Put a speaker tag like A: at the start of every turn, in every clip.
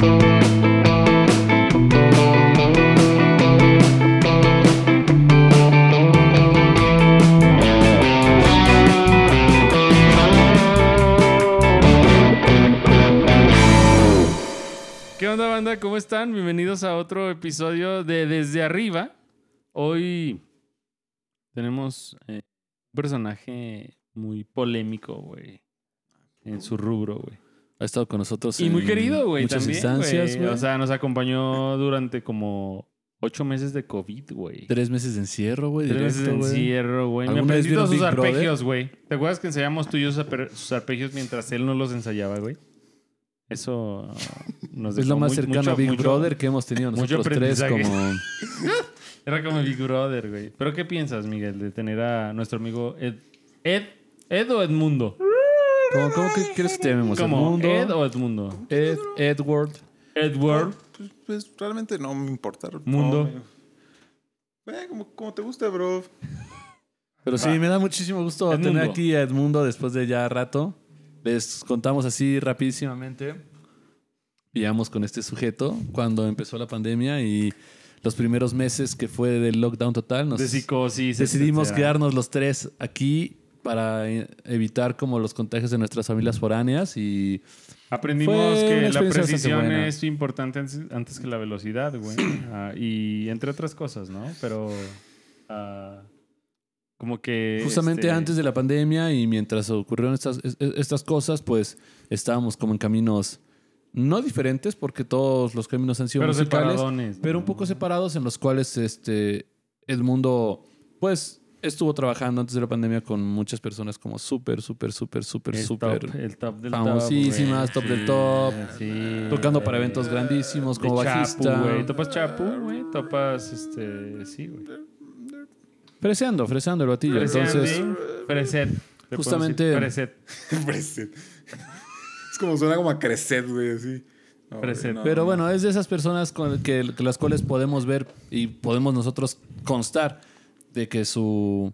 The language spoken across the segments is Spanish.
A: ¿Qué onda, banda? ¿Cómo están? Bienvenidos a otro episodio de Desde Arriba. Hoy tenemos eh, un personaje muy polémico, güey. En su rubro, güey.
B: Ha estado con nosotros
A: Y muy querido, güey,
B: muchas
A: también,
B: instancias,
A: güey. O sea, nos acompañó durante como ocho meses de COVID, güey.
B: Tres meses de encierro, güey.
A: Tres meses de encierro, güey. Me
B: ¿Alguna vez
A: aprendí todos sus arpegios, güey. ¿Te acuerdas que ensayamos tú y yo sus arpegios mientras él no los ensayaba, güey? Eso nos
B: Es lo
A: dejó
B: más
A: muy-
B: cercano
A: mucho-
B: a Big
A: mucho-
B: Brother que hemos tenido nosotros tres como...
A: Era como Big Brother, güey. ¿Pero qué piensas, Miguel, de tener a nuestro amigo Ed? ¿Ed, Ed o Edmundo?
B: ¿Cómo, cómo que quieres que te llamemos?
A: ¿Cómo?
B: ¿Edmundo?
A: ¿Ed o Edmundo?
B: Ed, Edward.
A: Edward.
C: Pues, pues, realmente no me importa.
A: Mundo.
C: No, me- Eh, como, como te guste, bro.
B: Pero sí, me da muchísimo gusto
A: Edmundo.
B: tener aquí a Edmundo después de ya rato. Les contamos así rapidísimamente. Pillamos con este sujeto cuando empezó la pandemia y los primeros meses que fue del lockdown total. Nos
A: De psicosis.
B: decidimos
A: etcétera.
B: quedarnos los tres aquí para eh, evitar como los contagios de nuestras familias foráneas y
A: Aprendimos que la precisión es importante antes, que la velocidad, güey. Ah, y entre otras cosas, ¿no? Pero ah, como que...
B: justamente
A: este,
B: antes de la pandemia y mientras ocurrieron estas, es- es- estas cosas, pues estábamos como en caminos no diferentes porque todos los caminos han sido
A: Pero
B: musicales, pero un poco separados en los cuales este Edmundo pues estuvo trabajando antes de la pandemia con muchas personas como súper, súper, súper, súper, súper
A: top, el top del
B: famosísimas,
A: top,
B: top
A: güey.
B: del top,
A: Sí,
B: tocando para eventos grandísimos
A: De
B: como
A: Chapu,
B: bajista.
A: güey. ¿Topas Chapu, güey? Topas, este... Sí, güey.
B: Freseando, freseando el batillo. Entonces,
A: podemos
B: justamente-
A: decir Preset.
C: Preset. es como suena como a crecer, güey, así. No, no,
B: Pero
C: no.
B: bueno, es de esas personas con que, que las cuales podemos ver y podemos nosotros constar de que su,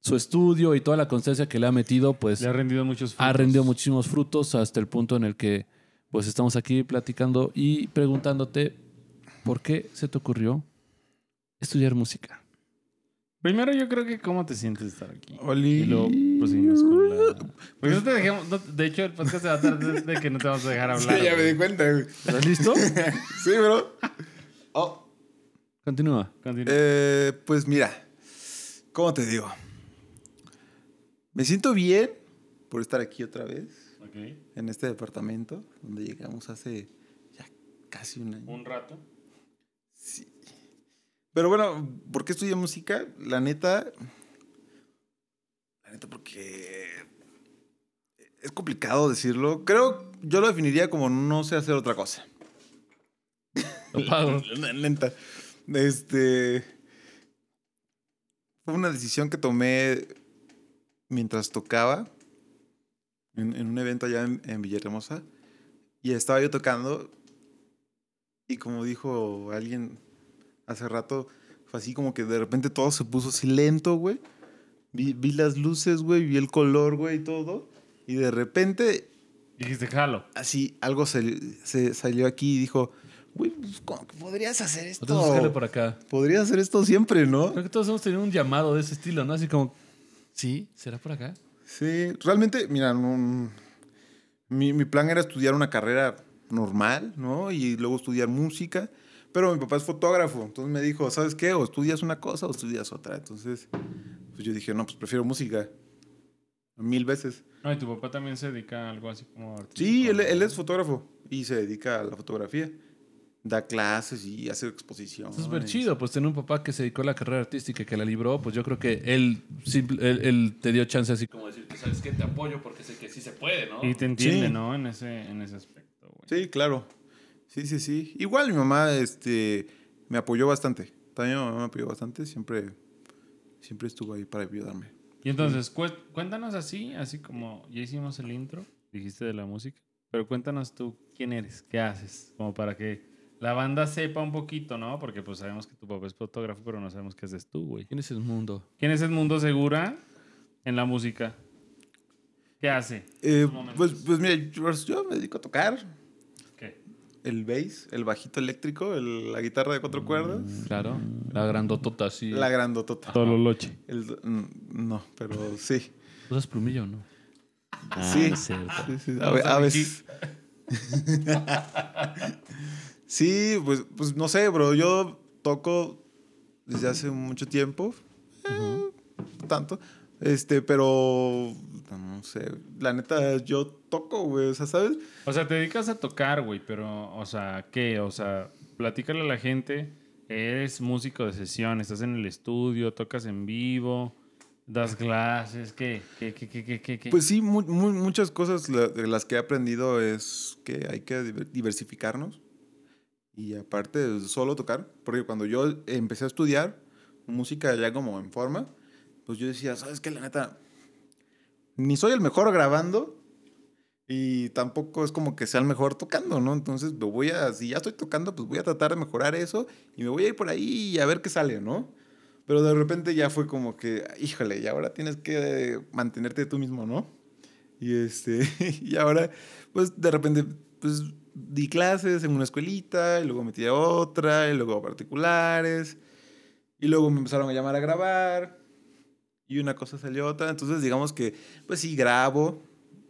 B: su estudio y toda la constancia que le ha metido, pues
A: Le ha rendido muchos frutos.
B: ha rendido muchísimos frutos hasta el punto en el que pues estamos aquí platicando y preguntándote por qué se te ocurrió estudiar música.
A: Primero yo creo que cómo te sientes estar aquí.
C: Oli.
A: Y luego proseguimos con la... Porque no te dejemos... no- de hecho, el podcast se va a tratar de que no te vamos a dejar
C: Sí,
A: hablar.
C: ya me di cuenta, güey.
B: ¿Estás listo?
C: sí, bro. Oh,
B: Continúa.
A: Continúa.
C: eh, pues mira, ¿cómo te digo? Me siento bien por estar aquí otra vez,
A: Ok.
C: en este departamento, donde llegamos hace ya casi un año.
A: Un rato.
C: Sí. Pero bueno, ¿por qué estudié música? La neta. La neta, porque. Es complicado decirlo. Creo, yo lo definiría como no sé hacer otra cosa.
B: Lo pago.
C: La neta. Este. Fue una decisión que tomé mientras tocaba en, en un evento allá en, en Villahermosa. Y estaba yo tocando. Y como dijo alguien hace rato, fue así como que de repente todo se puso así lento, güey. Vi, vi las luces, güey, vi el color, güey, y todo. Y de repente,
A: Dijiste, jalo.
C: así, algo se, se salió aquí y dijo, güey, pues, podrías hacer esto.
B: Entonces, jale por acá.
C: Podrías hacer esto siempre, ¿no?
B: Creo que todos hemos tenido un llamado de ese estilo, ¿no? Así como, ¿sí? ¿Será por acá?
C: Sí, realmente, mira, no- mi, mi plan era estudiar una carrera normal, ¿no? Y luego estudiar música. Pero mi papá es fotógrafo, entonces me dijo, ¿sabes qué? O estudias una cosa o estudias otra. Entonces, pues yo dije, no, pues prefiero música. Mil veces.
A: No, y tu papá también se dedica a algo así como artístico.
C: Sí, él, él es fotógrafo y se dedica a la fotografía. Da clases y hace exposiciones.
B: Es súper chido, pues tener un papá que se dedicó a la carrera artística y que la libró, pues yo creo que él, simple- él, él te dio chance así como decir, ¿sabes qué? Te apoyo porque sé que sí se puede, ¿no?
A: Y te entiende,
C: Sí.
A: ¿no? En ese, en ese aspecto, güey.
C: Sí, claro. Sí, sí, sí. Igual mi mamá este, me apoyó bastante. También mi mamá me apoyó bastante. Siempre, siempre estuvo ahí para ayudarme.
A: Y entonces, cué- cuéntanos así, así como ya hicimos el intro, dijiste de la música, pero cuéntanos tú quién eres, qué haces, como para que la banda sepa un poquito, ¿no? Porque pues sabemos que tu papá es fotógrafo, pero no sabemos qué haces tú, güey.
B: ¿Quién es el mundo?
A: ¿Quién es el mundo segura en la música? ¿Qué hace?
C: Eh, pues, pues mira, yo, yo me dedico a tocar.
A: ¿Qué?
C: el bass, el bajito eléctrico, el- la guitarra de cuatro cuerdas.
B: Claro. La grandotota así.
C: La grandotota.
A: Tololoche.
C: El, mm, no, pero sí.
B: ¿Usas plumillo o no? Ah,
C: Sí.
B: no es cierto.
C: Sí, sí, a,
A: a
C: veces. sí, pues, pues no sé, bro. Yo toco desde hace mucho tiempo. Eh, tanto. Este, pero. No sé. La neta, yo toco, güey. O sea, ¿sabes?
A: O sea, te dedicas a tocar, güey, pero, o sea, ¿qué? O sea, platícale a la gente. Eres músico de sesión, estás en el estudio, tocas en vivo, das clases, ¿qué? ¿Qué, qué, qué, qué, qué? qué?
C: Pues sí, mu- mu- muchas cosas de las que he aprendido es que hay que diver- diversificarnos. Y aparte, de solo tocar. Porque cuando yo empecé a estudiar música ya como en forma, pues yo decía, ¿sabes qué? La neta, ni soy el mejor grabando y tampoco es como que sea el mejor tocando, ¿no? Entonces, me voy a, si ya estoy tocando, pues voy a tratar de mejorar eso y me voy a ir por ahí y a ver qué sale, ¿no? Pero de repente ya fue como que, híjole, y ahora tienes que mantenerte tú mismo, ¿no? Y este, y ahora, pues de repente, pues di clases en una escuelita, y luego metí a otra, y luego a particulares, y luego me empezaron a llamar a grabar, y una cosa salió otra. Entonces, digamos que, pues sí, grabo,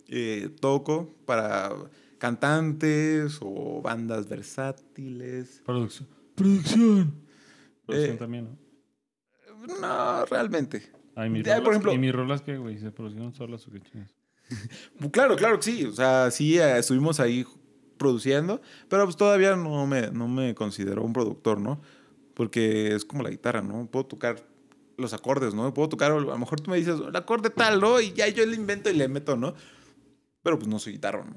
C: eh, toco para cantantes o bandas versátiles.
A: Producción. Producción. Producción
C: Eh,
A: también, ¿no?
C: No, realmente.
A: Ay,
C: ya,
A: rolas,
C: por ejemplo-
A: ¿Y mis rolas qué, güey? ¿Se produjeron solas o qué chingas?
C: Claro, claro que sí. O sea, sí eh, estuvimos ahí produciendo, pero pues todavía no me, no me considero un productor, ¿no? Porque es como la guitarra, ¿no? Puedo tocar los acordes, ¿no? Puedo tocar, a lo mejor tú me dices, el acorde tal, ¿no? Y ya yo le invento y le meto, ¿no? Pero pues no soy guitarra, ¿no?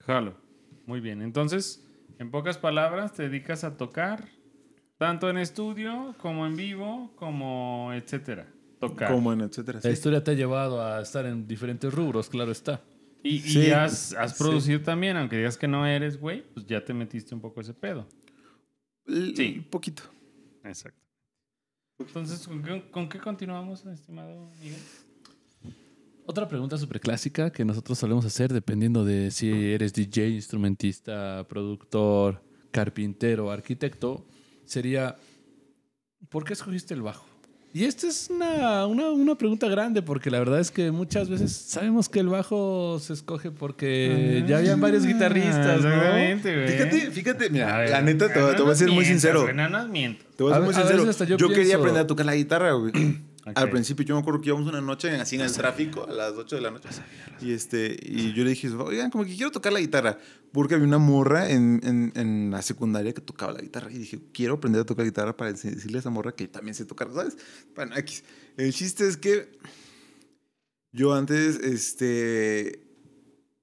A: Jalo. Muy bien. Entonces, en pocas palabras, te dedicas a tocar tanto en estudio como en vivo, como etcétera. Tocar.
C: Como en etcétera.
B: La
C: sí.
B: historia te ha llevado a estar en diferentes rubros, claro está.
A: Y, has, has
C: sí.
A: producido también, aunque digas que no eres, güey, pues ya te metiste un poco ese pedo.
C: L-
A: Sí.
C: Un poquito.
A: Exacto. Entonces, ¿con qué, con qué continuamos, estimado Miguel?
B: Otra pregunta súper clásica que nosotros solemos hacer dependiendo de si eres DJ, instrumentista, productor, carpintero, arquitecto, sería, ¿por qué escogiste el bajo? Y esta es una, una, una pregunta grande porque la verdad es que muchas veces sabemos que el bajo se escoge porque ya habían varios guitarristas, ¿no?
A: Ah, Exactamente, güey.
C: Fíjate, fíjate, mira, la neta te,
A: no
C: te voy a ser muy sincero.
A: no nos mientas.
C: Te voy a
B: A
C: ser muy sincero.
B: yo
C: yo quería aprender a tocar la guitarra, güey. Al principio yo me acuerdo que íbamos una noche así en el tráfico a las 8 de la noche. Y, este, y yo le dije, oigan, como que quiero tocar la guitarra. Porque había una morra en, en, en la secundaria que tocaba la guitarra. Y dije, quiero aprender a tocar guitarra para decirle a esa morra que también sé tocar, ¿sabes? Bueno, X. El chiste es que yo antes, este,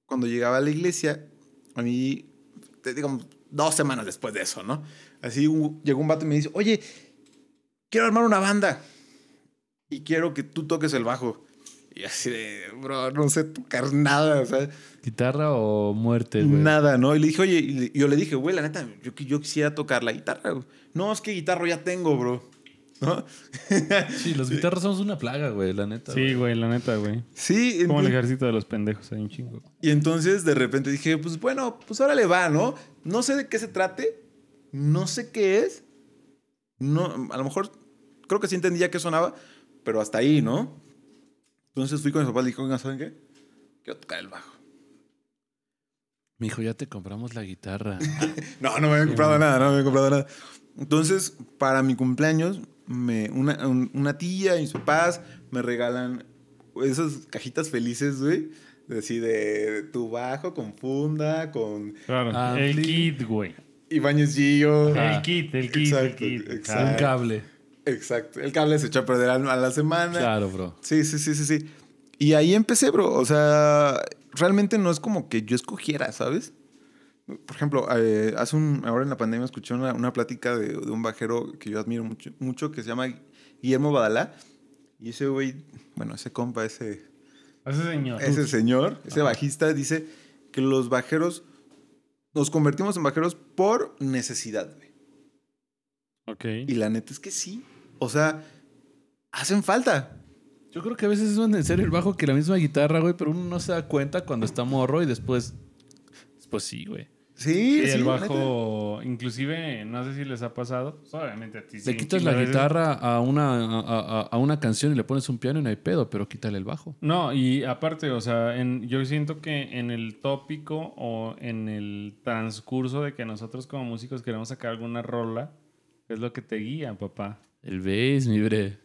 C: cuando llegaba a la iglesia, a mí, te- digamos, dos semanas después de eso, ¿no? Así llegó un vato y me dice, oye, quiero armar una banda y quiero que tú toques el bajo. Y así de, bro, no sé tocar nada, o sea,
B: ¿Guitarra o muerte, güey?
C: nada, ¿no? Y le dije, oye, yo le dije, güey, la neta, yo, yo quisiera tocar la guitarra. güey". No, es que guitarra ya tengo, bro. ¿No?
B: Sí, los guitarras somos una plaga, güey, la neta.
A: Sí, güey, la neta, güey.
C: Sí,
A: Como el
C: entonces-
A: ejército de los pendejos, hay un chingo.
C: y entonces de repente dije, pues bueno, pues ahora le va, ¿no? No sé de qué se trate, no sé qué es. No, a lo mejor creo que sí entendía qué sonaba, pero hasta ahí, ¿no? Entonces fui con mis papás y dije, oigan, ¿saben qué? Quiero tocar el bajo.
B: Mi hijo, ya te compramos la guitarra.
C: No, no me habían comprado nada, no me habían comprado nada. Entonces, para mi cumpleaños, me, una, un- una tía y mis papás me regalan esas cajitas felices, güey. Así de tu bajo con funda, con
A: Claro.
B: Ah,
A: el kit, güey.
C: Ibáñez Gillo.
B: Ajá.
A: El kit, el kit, el kit.
C: exacto.
B: Un cable.
C: Exacto. El cable se echó a perder a la semana.
B: Claro, bro.
C: Sí, sí, sí, sí, sí. Y ahí empecé, bro. O sea, realmente no es como que yo escogiera, ¿sabes? Por ejemplo, eh, hace un, ahora en la pandemia escuché una, una plática de, de un bajero que yo admiro mucho, mucho, que se llama Guillermo Badalá. Y ese güey, bueno, ese compa, ese,
A: Ese señor.
C: ese señor, ese bajista, dice que los bajeros nos convertimos en bajeros por necesidad, güey.
A: Ok.
C: Y la neta es que sí. O sea, hacen falta.
B: Yo creo que a veces es más necesario el bajo que la misma guitarra, güey, pero uno no se da cuenta cuando está morro y después. Pues sí, güey.
C: Sí,
A: Y
C: sí,
A: el
C: neta.
A: bajo, inclusive, no sé si les ha pasado. pues, obviamente a ti sí,
B: Le quitas la
A: veces.
B: guitarra a una, a, a- a una canción y le pones un piano y no hay pedo, pero quítale el bajo.
A: No, y aparte, o sea, en, yo siento que en el tópico o en el transcurso de que nosotros como músicos queremos sacar alguna rola, es lo que te guía, papá.
B: El bass, mi bre.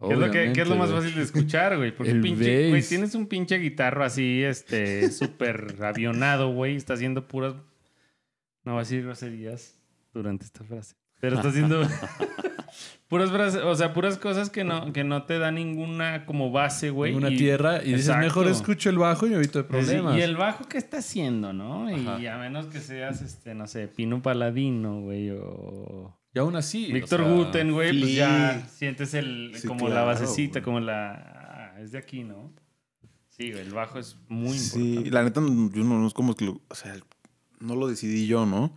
A: ¿Qué es, lo que, qué es lo más fácil de escuchar, güey? Porque
B: El
A: pinche, güey,
B: bass.
A: tienes un pinche guitarro así, este, súper avionado, güey. Está haciendo puras. No va a decir groserías durante esta frase. Pero está haciendo puras frases, o sea, puras cosas que no, que no te da ninguna como base, güey.
B: Una tierra y dices,
A: Exacto.
B: mejor escucho el bajo y evito
A: Sí,
B: problemas.
A: y el bajo que está haciendo, ¿no? Y a menos que seas, este, no sé, Pino Paladino, güey, o
B: Y aún así.
A: Víctor
B: o sea,
A: Guten, güey, pues
C: sí.
A: ya sientes el,
C: Sí,
A: como la basecita, como la... ah, es de aquí, ¿no? Sí, güey, el bajo es muy
C: Sí,
A: importante.
C: la neta, yo no, no es como que lo, o sea, no lo decidí yo, ¿no?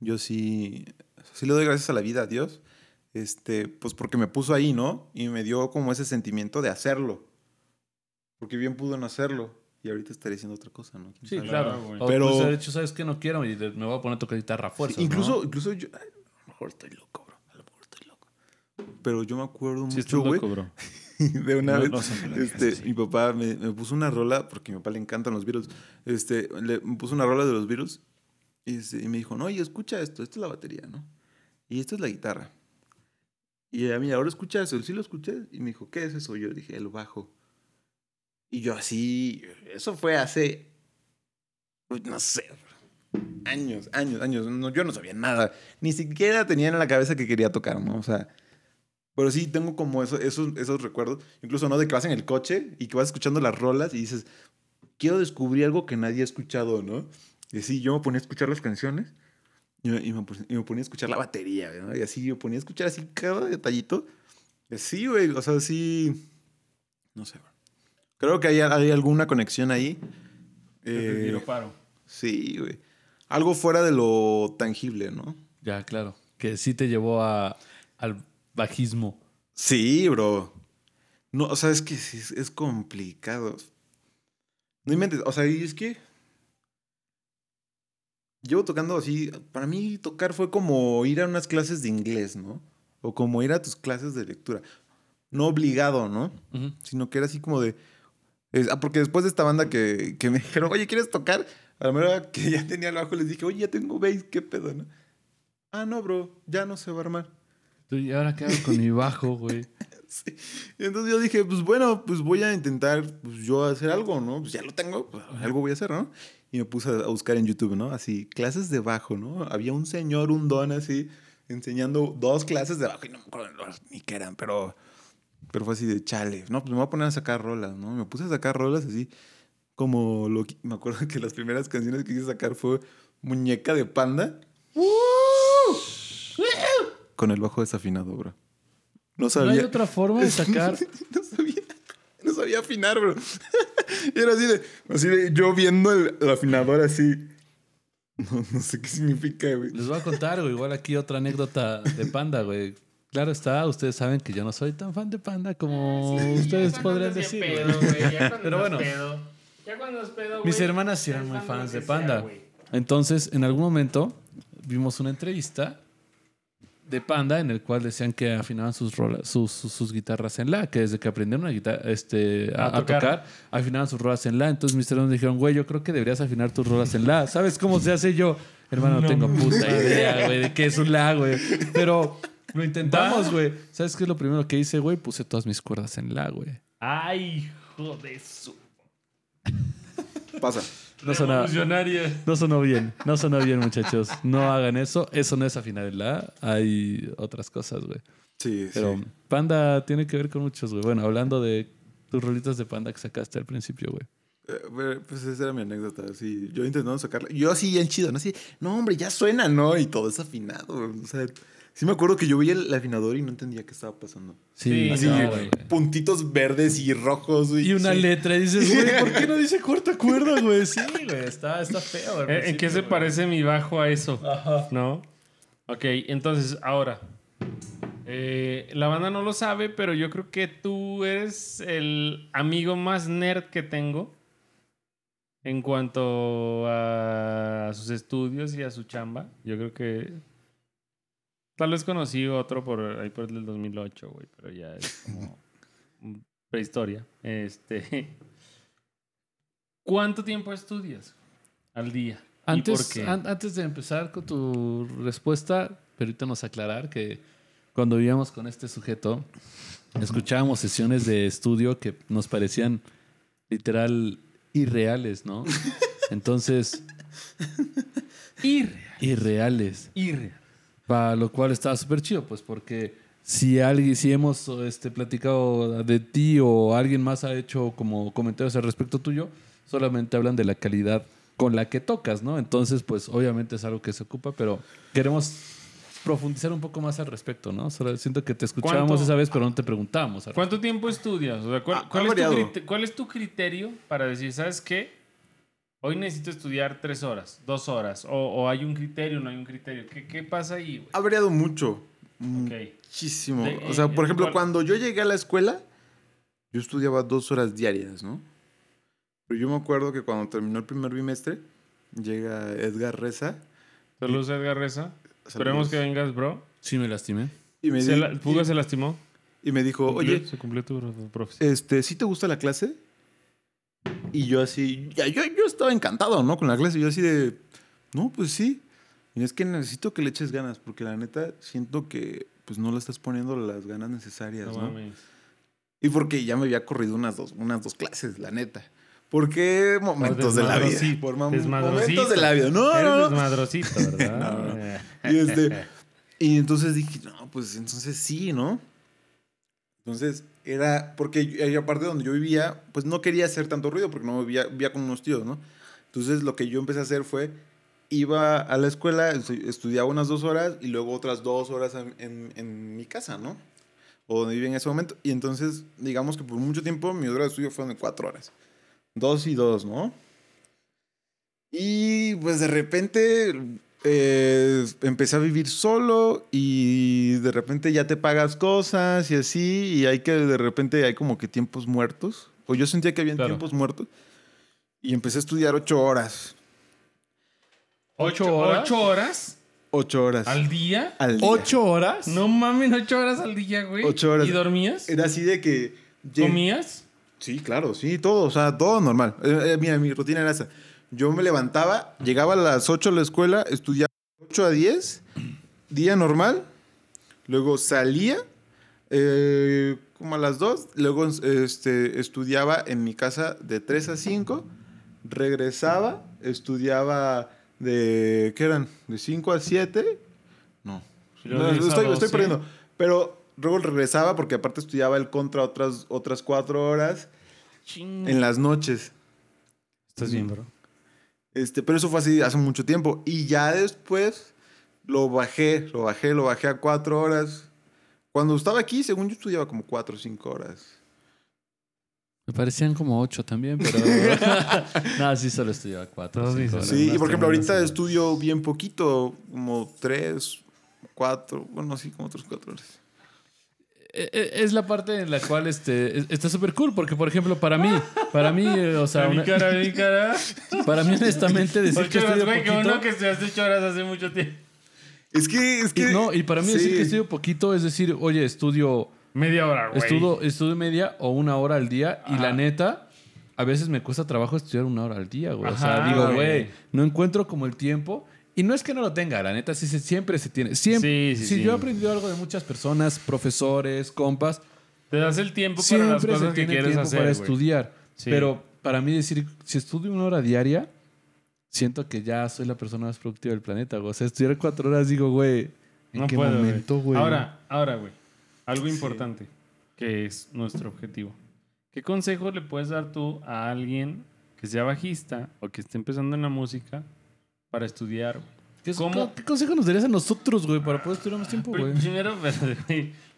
C: Yo sí, sí le doy gracias a la vida, a Dios, este, pues porque me puso ahí, ¿no? Y me dio como ese sentimiento de hacerlo. Porque bien pudo no hacerlo. Y ahorita estaría haciendo otra cosa, ¿no? ¿Quién
B: Sí,
C: sabe?
B: claro.
A: Claro, güey.
B: O
C: Pero-.
B: Pues, de hecho, ¿sabes qué? No quiero y me voy a poner a tocar guitarra a fuerza.
C: Sí, incluso, incluso yo, mejor estoy loco, bro. A lo mejor estoy loco. Pero yo me acuerdo
A: Sí,
C: mucho, güey, de una
A: No,
C: vez.
A: no
C: este, mi papá me, me puso una rola, porque a mi papá le encantan los Beatles. Este, le, me puso una rola de los Beatles y, este, y me dijo, no, y escucha esto, esta es la batería, ¿no? Y esta es la guitarra. Y a mí, ahora escucha eso, sí lo escuché. Y me dijo, ¿qué es eso? Yo dije, el bajo. Y yo así, eso fue hace, uy, no sé, años, años, años. No, yo no sabía nada. Ni siquiera tenía en la cabeza que quería tocar, ¿no? O sea, pero sí tengo como eso, esos, esos recuerdos. Incluso, ¿no? De que vas en el coche y que vas escuchando las rolas y dices, quiero descubrir algo que nadie ha escuchado, ¿no? Y sí, yo me ponía a escuchar las canciones y me, y me y me ponía a escuchar la batería, ¿no? Y así, yo ponía a escuchar así cada detallito. Y sí, güey, o sea, sí. No sé. Creo que hay, hay alguna conexión ahí. Eh,
A: paro.
C: sí, güey. Algo fuera de lo tangible, ¿no?
B: Ya, claro. Que sí te llevó a, al bajismo.
C: Sí, bro. No, o sea, es que es, es complicado. No inventes. O sea, y es que. Llevo tocando así. Para mí, tocar fue como ir a unas clases de inglés, ¿no? O como ir a tus clases de lectura. No obligado, ¿no? Sino que era así como de. es- ah, porque después de esta banda que, que me dijeron, oye, ¿quieres tocar? A la mera que ya tenía el bajo, les dije, oye, ya tengo bass, ¿qué pedo, no? Ah, no, bro, ya no se va a armar.
B: ¿Y ahora qué hago con mi bajo, güey?
C: Sí. Entonces yo dije, pues bueno, pues voy a intentar pues, yo hacer algo, ¿no? Pues ya lo tengo, pues, algo voy a hacer, ¿no? Y me puse a buscar en YouTube, ¿no? Así, clases de bajo, ¿no? Había un señor, un don así, enseñando dos clases de bajo y no me acuerdo ni qué eran, pero, pero fue así de chale. No, pues me voy a poner a sacar rolas, ¿no? Me puse a sacar rolas así, como lo que- me acuerdo que las primeras canciones que quise sacar fue Muñeca de Panda. Con el bajo desafinado, bro. No
B: ¿No
C: sabía.
B: hay otra forma de sacar?
C: no sabía, no sabía afinar, bro. y era así de, así de yo viendo el, el afinador así. No, no sé qué significa, güey.
B: Les voy a contar, güey. Igual aquí otra anécdota de Panda, güey. Claro está, ustedes saben que yo no soy tan fan de Panda como ustedes podrían decir. güey. Pero bueno.
A: Ya cuando es pedo,
B: Mis hermanas sí eran muy fans de Panda.
A: sea.
B: Entonces, en algún momento vimos una entrevista de Panda en el cual decían que afinaban sus, rolas, sus, sus, sus guitarras en la, que desde que aprendieron a, guitarra, este, a,
A: A
B: a
A: tocar.
B: afinaban sus rolas en la. Entonces mis hermanos dijeron, güey, yo creo que deberías afinar tus rolas en la. ¿Sabes cómo se hace yo? Hermano, no tengo puta idea, güey, de qué es un la, güey. Pero lo intentamos, güey. ¿Sabes qué es lo primero que hice, güey? Puse todas mis cuerdas en la, güey.
A: Ay, hijo de su.
C: Pasa.
B: No sonó, no sonó bien, no sonó bien, muchachos. No hagan eso. Eso no es afinar el la. Hay otras cosas, güey.
C: Sí,
B: Pero
C: sí.
B: Panda tiene que ver con muchos, güey. Bueno, hablando de tus rolitas de Panda que sacaste al principio, güey.
C: Eh, bueno, Pues esa era mi anécdota. Sí, yo intentando sacarla. Yo así bien chido, ¿no? Así, no, hombre, ya suena, ¿no? Y todo es afinado. O sea, sí me acuerdo que yo veía el afinador y no entendía qué estaba pasando.
A: Sí,
C: Así,
A: no,
C: puntitos verdes y rojos.
B: Y una
C: sí.
B: letra y dices, güey, ¿por qué no dice cuarta cuerda, güey? Sí, güey, está, está feo.
A: Eh, ¿En qué se
B: güey.
A: parece mi bajo a eso?
B: Ajá.
A: ¿No? Ok, entonces, ahora. eh, la banda no lo sabe, pero yo creo que tú eres el amigo más nerd que tengo. en cuanto a sus estudios y a su chamba. Yo creo que tal vez conocí otro por ahí por el del 2008, güey, pero ya es como prehistoria. Este, ¿cuánto tiempo estudias al día? ¿Y
B: Antes,
A: por qué?
B: an- antes de empezar con tu respuesta, permítanos aclarar que cuando vivíamos con este sujeto, escuchábamos sesiones de estudio que nos parecían literal irreales, ¿no? Entonces,
A: Irreal.
B: irreales.
A: Irreal.
B: Para lo cual estaba súper chido, pues porque si alguien, si hemos este, platicado de ti o alguien más ha hecho como comentarios al respecto tuyo, solamente hablan de la calidad con la que tocas, ¿no? Entonces, pues obviamente es algo que se ocupa, pero queremos profundizar un poco más al respecto, ¿no? Solo siento que te escuchábamos
A: ¿Cuánto-
B: esa vez, pero no te preguntábamos.
A: ¿Cuánto tiempo estudias? O sea, ¿cuál,
C: Ha-
A: cuál es tu cuál es tu criterio para decir, ¿sabes qué? Hoy necesito estudiar tres horas, dos horas, o, o hay un criterio, no hay un criterio. ¿Qué, qué pasa ahí?
C: Ha variado mucho. Muchísimo.
A: De-
C: o sea, por ejemplo,
A: ¿cuál?
C: cuando yo llegué a la escuela, yo estudiaba dos horas diarias, ¿no? Pero yo me acuerdo que cuando terminó el primer bimestre, llega Edgar Reza.
A: Saludos, Edgar Reza. Esperemos
C: saludos,
A: que vengas, bro.
B: Sí, me lastimé.
C: Y me,
A: Se
C: di-
A: la- Puga
C: y-
A: se lastimó.
C: y me dijo,
A: Cumplió-
C: oye,
A: se cumplió tu tu profesión.
C: este, ¿sí te gusta la clase? Y yo así, ya, yo, yo estaba encantado, ¿no? Con la clase. Yo así de, no, pues sí. Y es que necesito que le eches ganas, porque la neta siento que pues no le estás poniendo las ganas necesarias,
A: No
C: ¿no?
A: mames.
C: Y porque ya me había corrido unas dos, unas dos clases, la neta. ¿Por qué momentos de la vida? Por momentos de la vida. No,
A: Eres
C: no,
A: ¿verdad?
C: Y, este, y entonces dije, no, pues entonces sí, ¿no? Entonces era, porque y aparte de donde yo vivía, pues no quería hacer tanto ruido porque no vivía, vivía con unos tíos, ¿no? Entonces lo que yo empecé a hacer fue, iba a la escuela, estu- estudiaba unas dos horas y luego otras dos horas en, en- en mi casa, ¿no? O donde vivía en ese momento. Y entonces, digamos que por mucho tiempo mi hora de estudio fueron de cuatro horas. Dos y dos, ¿no? Y pues de repente eh, empecé a vivir solo y de repente ya te pagas cosas y así y hay que de repente hay como que tiempos muertos. O yo sentía que había
A: Claro.
C: tiempos muertos y empecé a estudiar ocho horas.
A: ¿Ocho
B: horas?
A: ¿Ocho horas
C: Ocho horas.
A: al día?
C: al día.
B: ¿Ocho horas?
A: No mames, ocho horas al día, güey.
C: Ocho horas.
A: ¿Y dormías?
C: Era así de que...
A: ¿Comías?
C: Sí, claro, sí, todo, o sea, todo normal. Eh, eh, mira, mi rutina era esa. Yo me levantaba, llegaba a las 8 a la escuela, estudiaba 8 a 10, día normal, luego salía eh, como a las 2, luego este, estudiaba en mi casa de 3 a 5, regresaba, estudiaba de, ¿qué eran? De 5 a 7, no, no, estoy, estoy
A: 12.
C: perdiendo, pero luego regresaba porque aparte estudiaba el contra otras, otras 4 horas en las noches.
A: ¿Estás bien, bro?
C: Este, pero eso fue así hace mucho tiempo. Y ya después lo bajé, lo bajé, lo bajé a cuatro horas. Cuando estaba aquí, según yo estudiaba como cuatro o cinco horas.
B: Me parecían como ocho también, pero... no, sí, solo estudiaba cuatro. Horas.
C: Sí, y por ejemplo, ahorita estudio bien poquito, como tres, cuatro, bueno, sí, como tres, cuatro horas.
B: Eh, eh, Es la parte en la cual este, es- está súper cool, porque, por ejemplo, para mí, para mí, eh, o sea,
A: mi
B: una-
A: cara, mi cara.
B: para mí, honestamente, decir que estudio
A: güey, que
B: poquito...
A: uno que estudiaste ocho horas hace mucho tiempo.
C: Es que, es
B: y,
C: que.
B: no, y para mí decir
C: sí.
B: que estudio poquito es decir, oye, estudio,
A: Media hora, güey.
B: estudio, estudio media o una hora al día, y la neta, a veces me cuesta trabajo estudiar una hora al día, güey. o sea, digo,
A: güey,
B: no encuentro como el tiempo. Y no es que no lo tenga, la neta, sí, se- siempre se tiene. Siempre.
A: Sí, sí,
B: si
A: sí.
B: yo he aprendido algo de muchas personas, profesores, compas,
A: Te das el tiempo para
B: siempre
A: las
B: se
A: cosas que
B: tiene
A: quieres
B: tiempo
A: hacer,
B: para
A: güey.
B: estudiar.
A: Sí.
B: Pero para mí decir, si estudio una hora diaria, siento que ya soy la persona más productiva del planeta, güey. O sea, estudiar cuatro horas, digo, güey, ¿en
A: No
B: qué
A: puedo,
B: momento, güey?
A: Ahora, ahora, güey. Algo importante que es nuestro objetivo. ¿Qué consejo le puedes dar tú a alguien que sea bajista o que esté empezando en la música para estudiar?
B: ¿Qué,
A: ¿cómo?
B: ¿Qué consejo nos darías a nosotros, güey, para poder estudiar más tiempo, güey?
A: Primero,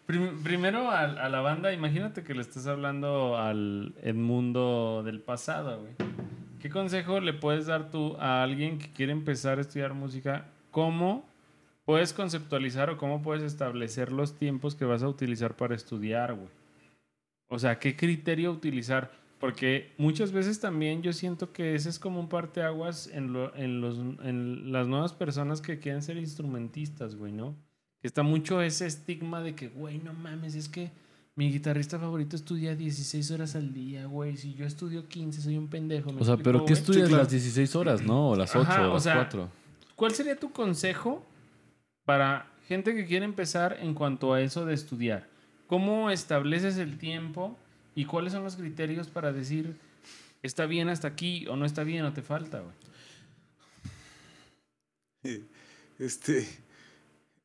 A: primero a, a la banda, imagínate que le estás hablando al Edmundo del pasado, güey. ¿Qué consejo le puedes dar tú a alguien que quiere empezar a estudiar música? ¿Cómo puedes conceptualizar o cómo puedes establecer los tiempos que vas a utilizar para estudiar, güey? O sea, ¿qué criterio utilizar? Porque muchas veces también yo siento que ese es como un parteaguas en, lo, en, los, en las nuevas personas que quieren ser instrumentistas, güey, ¿no? Que está mucho ese estigma de que, güey, no mames, es que mi guitarrista favorito estudia 16 horas al día, güey. Si yo estudio 15, soy un pendejo. ¿me
B: O sea,
A: explico,
B: pero ¿qué
A: güey?
B: estudias
C: Sí, claro.
B: las 16 horas, no? O las 8
A: Ajá,
B: o
A: o
B: las
A: sea,
B: 4.
A: ¿Cuál sería tu consejo para gente que quiere empezar en cuanto a eso de estudiar? ¿Cómo estableces el tiempo y cuáles son los criterios para decir está bien hasta aquí o no está bien o te falta, güey?
C: Este.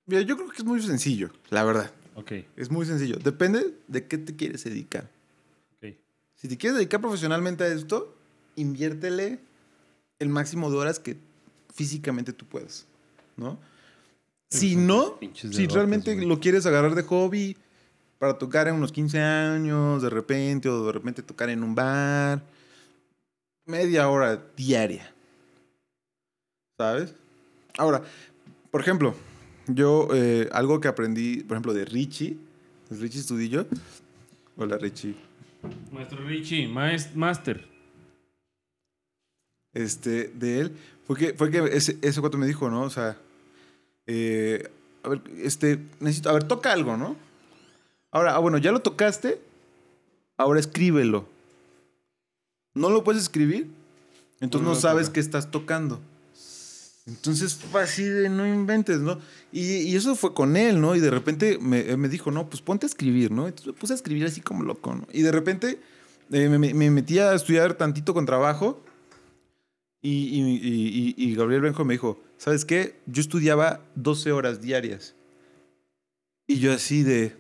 C: Mira, yo creo que es muy sencillo, la verdad.
A: Ok,
C: Es muy sencillo. Depende de qué te quieres dedicar.
A: ok.
C: Si te quieres dedicar profesionalmente a esto, inviértele el máximo de horas que físicamente tú puedas, ¿no? Si no, si realmente lo quieres agarrar de hobby para tocar en unos 15 años, de repente, o de repente tocar en un bar, media hora diaria. ¿Sabes? Ahora, por ejemplo, yo eh, algo que aprendí, por ejemplo, de Richie, Richie Estudillo. Hola, Richie.
A: Maestro Richie, maest- master.
C: este, de él, fue que, fue que ese, ese me dijo, ¿no? O sea, eh, a ver, este, necesito, a ver, toca algo, ¿no? Ahora, ah, bueno, ya lo tocaste, ahora escríbelo. No lo puedes escribir, entonces no sabes qué estás tocando. Entonces fue así de no inventes, ¿no? Y, y eso fue con él, ¿no? Y de repente me, me dijo, no, pues ponte a escribir, ¿no? Entonces me puse a escribir así como loco, ¿no? Y de repente eh, me, me metí a estudiar tantito con trabajo. Y- y Gabriel Benjo me dijo, ¿sabes qué? Yo estudiaba 12 horas diarias. Y yo así de...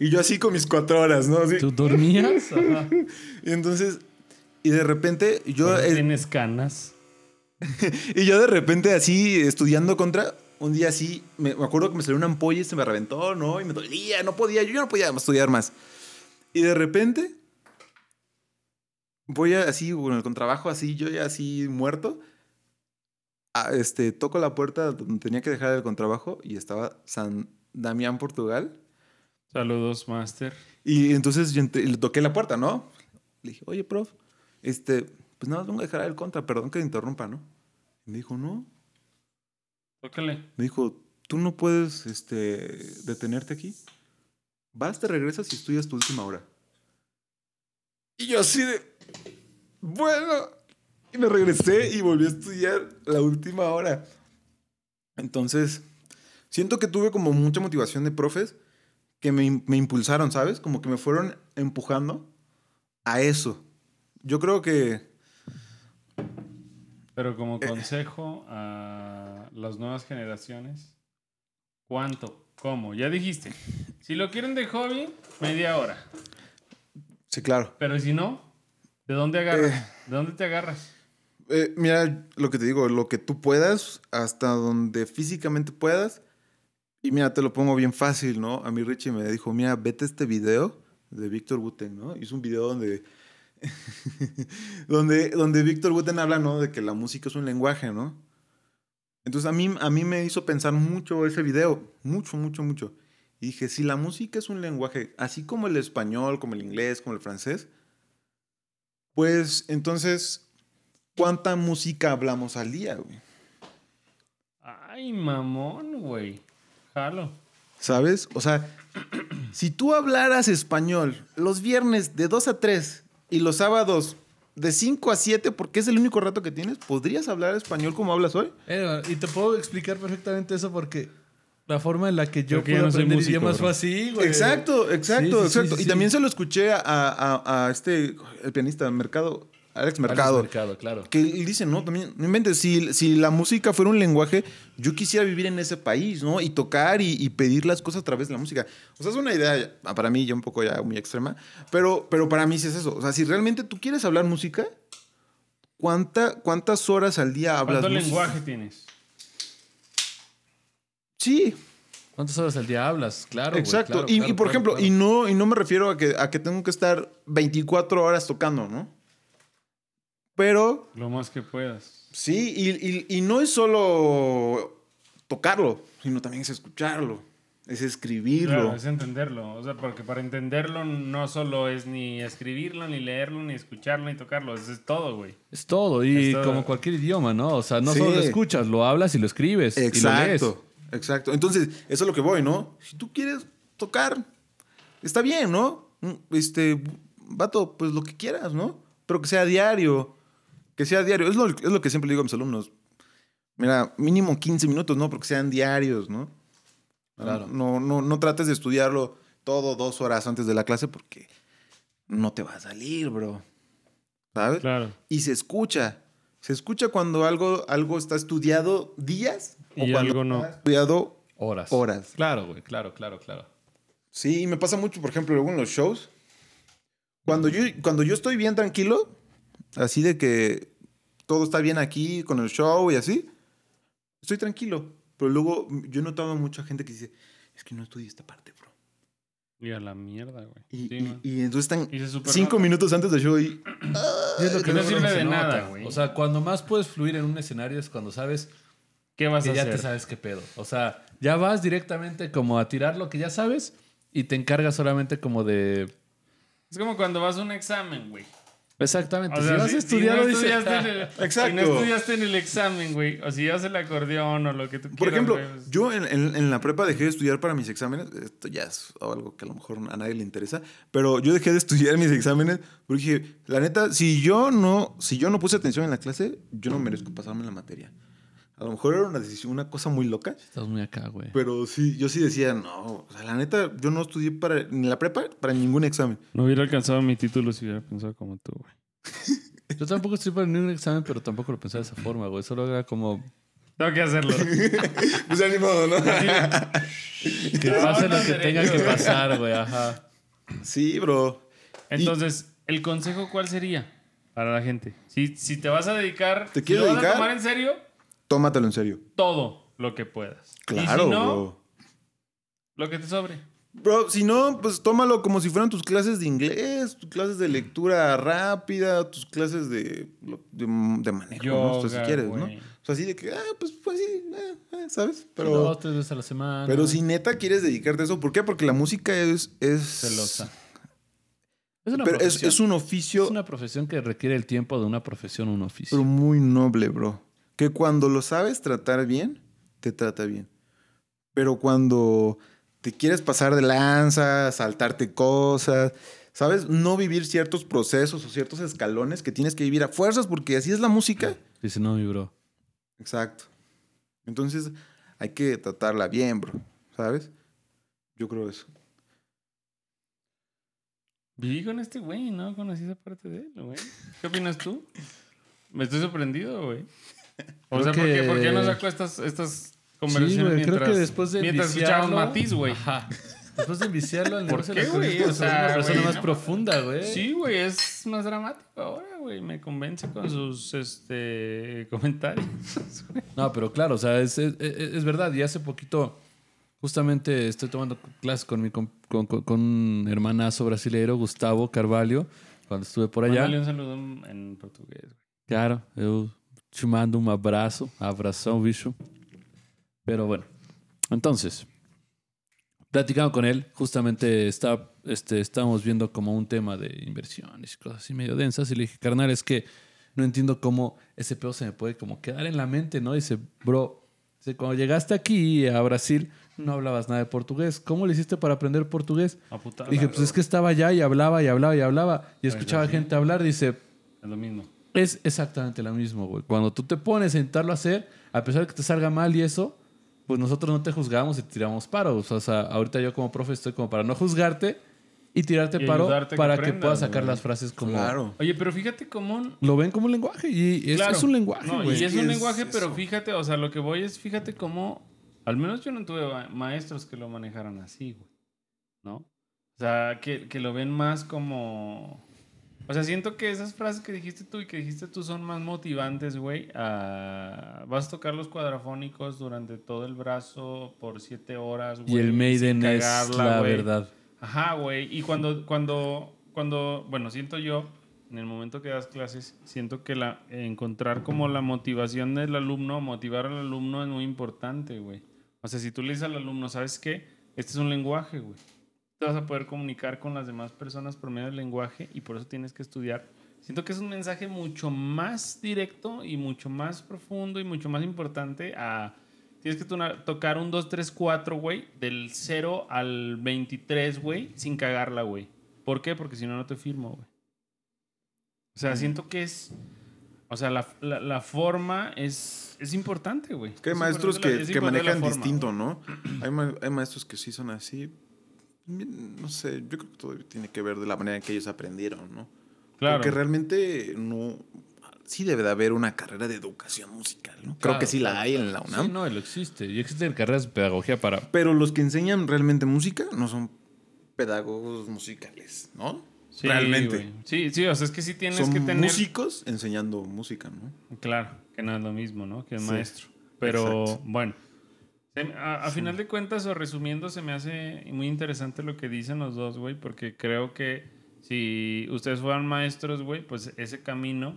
C: Y yo así con mis cuatro horas, ¿no? Así.
B: ¿Tú dormías? Ajá.
C: Y entonces... Y de repente yo...
A: Tienes canas.
C: y yo de repente así estudiando contra... Un día así, me, me acuerdo que me salió una ampolla y se me reventó, ¿no? Y me dolía, no podía, yo no podía estudiar más. Y de repente, voy a, así, con el contrabajo, así, yo ya así muerto. a- este, toco la puerta donde tenía que dejar el contrabajo y estaba San Damián, Portugal.
A: Saludos, master.
C: Y entonces yo entré- y le toqué la puerta, ¿no? Le dije, oye, prof, este, pues nada más vengo a dejar el contra, perdón que te interrumpa, ¿no? Y me dijo, no.
A: Tócale.
C: Me dijo, tú no puedes este, detenerte aquí. Vas, te regresas y estudias tu última hora. Y yo así de, bueno, y me regresé y volví a estudiar la última hora. Entonces, siento que tuve como mucha motivación de profes que me, me impulsaron, ¿sabes? Como que me fueron empujando a eso. Yo creo que...
A: Pero como consejo a las nuevas generaciones, ¿cuánto? ¿Cómo? Ya dijiste. Si lo quieren de hobby, media hora.
C: Sí, claro.
A: Pero si no, ¿de dónde agarras? ¿De dónde te agarras?
C: Eh, mira, lo que te digo, lo que tú puedas, hasta donde físicamente puedas. Y mira, te lo pongo bien fácil, ¿no? A mí Richie me dijo, mira, vete este video de Víctor Guten, ¿no? Hizo un video donde, donde, donde Víctor Guten habla, ¿no? De que la música es un lenguaje, ¿no? Entonces a mí, a mí me hizo pensar mucho ese video, mucho, mucho, mucho. Y dije, si la música es un lenguaje, así como el español, como el inglés, como el francés, pues entonces ¿Cuánta música hablamos al día, güey?
A: Ay, mamón, güey. Jalo.
C: ¿Sabes? O sea, si tú hablaras español los viernes de 2 a 3 y los sábados de 5 a 7, porque es el único rato que tienes, ¿podrías hablar español como hablas hoy?
B: Eh, y te puedo explicar perfectamente eso porque la forma en la que yo puedo
A: no soy
B: aprender
A: músico,
B: idiomas
A: bro.
B: fue así, güey.
C: Exacto, exacto,
B: Sí, sí, sí,
C: exacto.
B: sí,
C: y
B: sí.
C: también se lo escuché a, a- a este, el pianista Mercado, Alex
B: Alex
C: Mercado.
B: Mercado, claro.
C: Que él dice, no, también, no inventes, si, si la música fuera un lenguaje, yo quisiera vivir en ese país, ¿no? Y tocar y, y pedir las cosas a través de la música. O sea, es una idea, para mí, ya un poco ya muy extrema, pero, pero para mí sí es eso. O sea, si realmente tú quieres hablar música, ¿cuánta, ¿cuántas horas al día hablas
A: ¿Cuánto
C: música?
A: lenguaje tienes?
C: Sí,
B: ¿Cuántas horas al día hablas? Claro.
C: exacto.
B: claro,
C: y,
B: claro,
C: y por
B: claro,
C: ejemplo,
B: claro.
C: Y, no, y no me refiero a que, a que tengo que estar 24 horas tocando, ¿no? Pero
A: Lo más que puedas.
C: Sí, y, y- y no es solo tocarlo, sino también es escucharlo. es escribirlo.
A: Claro, es entenderlo. O sea, porque para entenderlo no solo es ni escribirlo, ni leerlo, ni escucharlo, ni tocarlo. Eso es todo, güey.
B: Es todo, y
A: Es todo.
B: como cualquier idioma, ¿no? O sea, no
C: Sí.
B: solo lo escuchas, lo hablas y lo escribes. Y lo lees.
C: Exacto, exacto. Entonces, eso es lo que voy, ¿no? Si tú quieres tocar, está bien, ¿no? Mm, Este, vato, pues lo que quieras, ¿no? Pero que sea diario. Que sea diario. Es lo, es lo que siempre digo a mis alumnos. Mira, mínimo 15 minutos, ¿no? Porque sean diarios, ¿no?
B: Claro.
C: No, no, no trates de estudiarlo todo dos horas antes de la clase porque no te va a salir, bro. ¿Sabes?
A: Claro.
C: Y se escucha. Se escucha cuando algo, algo está estudiado días
A: Y
C: cuando
A: algo no.
C: está estudiado
B: Horas.
C: horas.
B: Claro, güey, claro, claro, claro.
C: Sí, y me pasa mucho, por ejemplo, en los shows. Cuando yo, cuando yo estoy bien tranquilo, así de que todo está bien aquí con el show y así, estoy tranquilo. Pero luego yo he notado mucha gente que dice, es que no estudié esta parte, bro.
A: Y a la mierda, güey.
C: Y,
A: Sí,
C: y-
A: man.
C: y entonces están
A: Y
C: cinco
A: nota.
C: minutos antes del show y...
B: Es lo
A: Que no sirve de
B: nota.
A: nada, güey.
B: O sea, cuando más puedes fluir en un escenario es cuando sabes
A: ¿Qué vas
B: que
A: a
B: ya
A: hacer?
B: te sabes qué pedo. O sea, ya vas directamente como a tirar lo que ya sabes y te encargas solamente como de...
A: Es como cuando vas a un examen, güey.
B: Exactamente.
A: O
B: si vas
A: si-
B: a
A: si
B: estudiar,
A: no
B: dices,
A: estudiaste en el,
C: Exacto.
A: Si no estudiaste en el examen, güey. O si llevas el acordeón o lo que tú
C: Por
A: quieras,
C: ejemplo,
A: güey, pues-
C: yo en, en- en la prepa dejé de estudiar para mis exámenes. Esto ya es algo que a lo mejor a nadie le interesa. Pero yo dejé de estudiar mis exámenes porque dije, la neta, si yo no, si yo no puse atención en la clase, yo no merezco pasarme la materia. A lo mejor era una decisión, una cosa muy loca.
B: Estás muy acá, güey.
C: Pero sí, yo sí decía, no, o sea, la neta, yo no estudié para, ni la prepa para ningún examen.
A: No hubiera alcanzado mi título si hubiera pensado como tú, güey.
B: Yo tampoco estoy para ningún examen, pero tampoco lo pensaba de esa forma, güey. Solo era como
A: Tengo que hacerlo.
C: Pues ya ni modo, ¿no?
B: que pase lo que tenga que pasar, güey. Ajá.
C: Sí, bro.
A: Entonces, ¿el consejo cuál sería para la gente? Si, si te vas a dedicar,
C: ¿Te
A: si
C: quieres
A: lo vas a tomar en serio,
C: Tómatelo en serio.
A: todo lo que puedas.
C: Claro,
A: y si no,
C: bro.
A: lo que te sobre.
C: Bro, si no, pues tómalo como si fueran tus clases de inglés, tus clases de lectura rápida, tus clases de, de, de manejo, ¿no? O sea, si quieres, ¿no? O sea, así de que, ah, pues, pues sí, eh, eh, ¿sabes? Pero,
B: Dos, tres veces a la semana.
C: pero si neta quieres dedicarte a eso, ¿por qué? Porque la música es... es
A: Celosa.
B: Es una
C: Pero es,
B: profesión.
C: es un oficio,
B: Es una profesión que requiere el tiempo de una profesión, un oficio.
C: pero muy noble, bro. Que cuando lo sabes tratar bien, te trata bien. Pero cuando te quieres pasar de lanza, saltarte cosas, ¿sabes? No vivir ciertos procesos o ciertos escalones que tienes que vivir a fuerzas porque así es la música.
B: Dice, no, mi bro.
C: Exacto. Entonces hay que tratarla bien, bro. ¿Sabes? Yo creo eso.
A: Viví con este güey, ¿no? Conocí esa parte de él, güey. ¿Qué opinas tú? Me estoy sorprendido, güey. O
B: Creo
A: sea, ¿por, qué, por qué no sacó estas, estas
B: Sí,
A: conversaciones
B: güey. Creo
A: mientras,
B: que después de
A: mientras escuchábamos Matiz, güey?
B: Después de enviciarlo al
A: ¿Por qué, güey? O sea,
B: una persona
A: güey,
B: más
A: no
B: profunda, güey.
A: Sí, güey, es más dramático ahora, güey. Me convence con sus este, comentarios.
B: No, pero claro, o sea, es, es- es- es verdad. Y hace poquito, justamente estoy tomando clases con mi con, con- con un hermanazo brasileiro, Gustavo Carvalho, cuando estuve por allá.
A: Mándale un saludo en, en portugués, güey.
B: Claro, eu te mando un abrazo, abração, bicho. Pero bueno, entonces, platicando con él, justamente está, este, estábamos viendo como un tema de inversiones y cosas así medio densas. Y le dije, carnal, es que no entiendo cómo ese pedo se me puede como quedar en la mente, ¿no? dice, bro, cuando llegaste aquí a Brasil, no hablabas nada de portugués. ¿Cómo le hiciste para aprender portugués?
A: A putada,
B: Dije, pues es que estaba allá y hablaba y hablaba y hablaba. Y escuchaba gente hablar. Dice,
A: Es lo mismo.
B: Es exactamente lo mismo, güey. Cuando tú te pones a intentarlo hacer, a pesar de que te salga mal y eso, pues nosotros no te juzgamos y te tiramos paro. O sea, ahorita yo como profe estoy como para no juzgarte y tirarte
A: Y
B: paro
A: que
B: para que puedas sacar
A: güey.
B: las frases como...
C: Claro.
A: Oye, pero fíjate cómo...
B: Lo ven como un lenguaje y es,
A: Claro.
B: es un lenguaje,
A: No,
B: güey.
A: y es un
C: es
A: lenguaje, pero fíjate, o sea, lo que voy es, fíjate cómo, al menos yo no tuve ma- maestros que lo manejaran así, güey, ¿no? O sea, que, que lo ven más como... O sea, siento que esas frases que dijiste tú y que dijiste tú son más motivantes, güey. a- Vas a tocar los cuadrafónicos durante todo el brazo por siete horas, güey.
B: Y el Maiden es la
A: güey.
B: verdad.
A: Ajá, güey. Y cuando, cuando, cuando, bueno, siento yo, en el momento que das clases, siento que la, encontrar como la motivación del alumno, motivar al alumno es muy importante, güey. O sea, si tú le dices al alumno, ¿sabes qué? este es un lenguaje, güey. Te vas a poder comunicar con las demás personas por medio del lenguaje y por eso tienes que estudiar. Siento que es un mensaje mucho más directo y mucho más profundo y mucho más importante a... Tienes que tocar un 2, 3, 4, güey, del 0 al 23, güey, sin cagarla, güey. ¿Por qué? Porque si no, no te firmo, güey. O sea, siento que es... O sea, la, la- la forma es, es importante, güey.
C: Que hay
A: Es
C: maestros que, que manejan
A: forma,
C: distinto, ¿no? Hay, ma- hay maestros que sí son así. No sé, yo creo que todo tiene que ver de la manera en que ellos aprendieron, ¿no?
A: Claro.
C: Porque realmente no. Sí debe de haber una carrera de educación musical, ¿no? Creo que sí la hay en la UNAM.
B: Sí, no, lo existe. Y existen carreras de pedagogía para...
C: Pero los que enseñan realmente música no son pedagogos musicales, ¿no?
A: Sí,
C: realmente.
A: Sí, sí, o sea, es que sí tienes
C: son
A: que tener.
C: músicos enseñando música, ¿no?
A: Claro, que no es lo mismo, ¿no? Que el
C: Sí,
A: maestro. Pero
C: exacto.
A: bueno, a, a final de cuentas o resumiendo, se me hace muy interesante lo que dicen los dos, güey, porque creo que si ustedes fueran maestros, güey, pues ese camino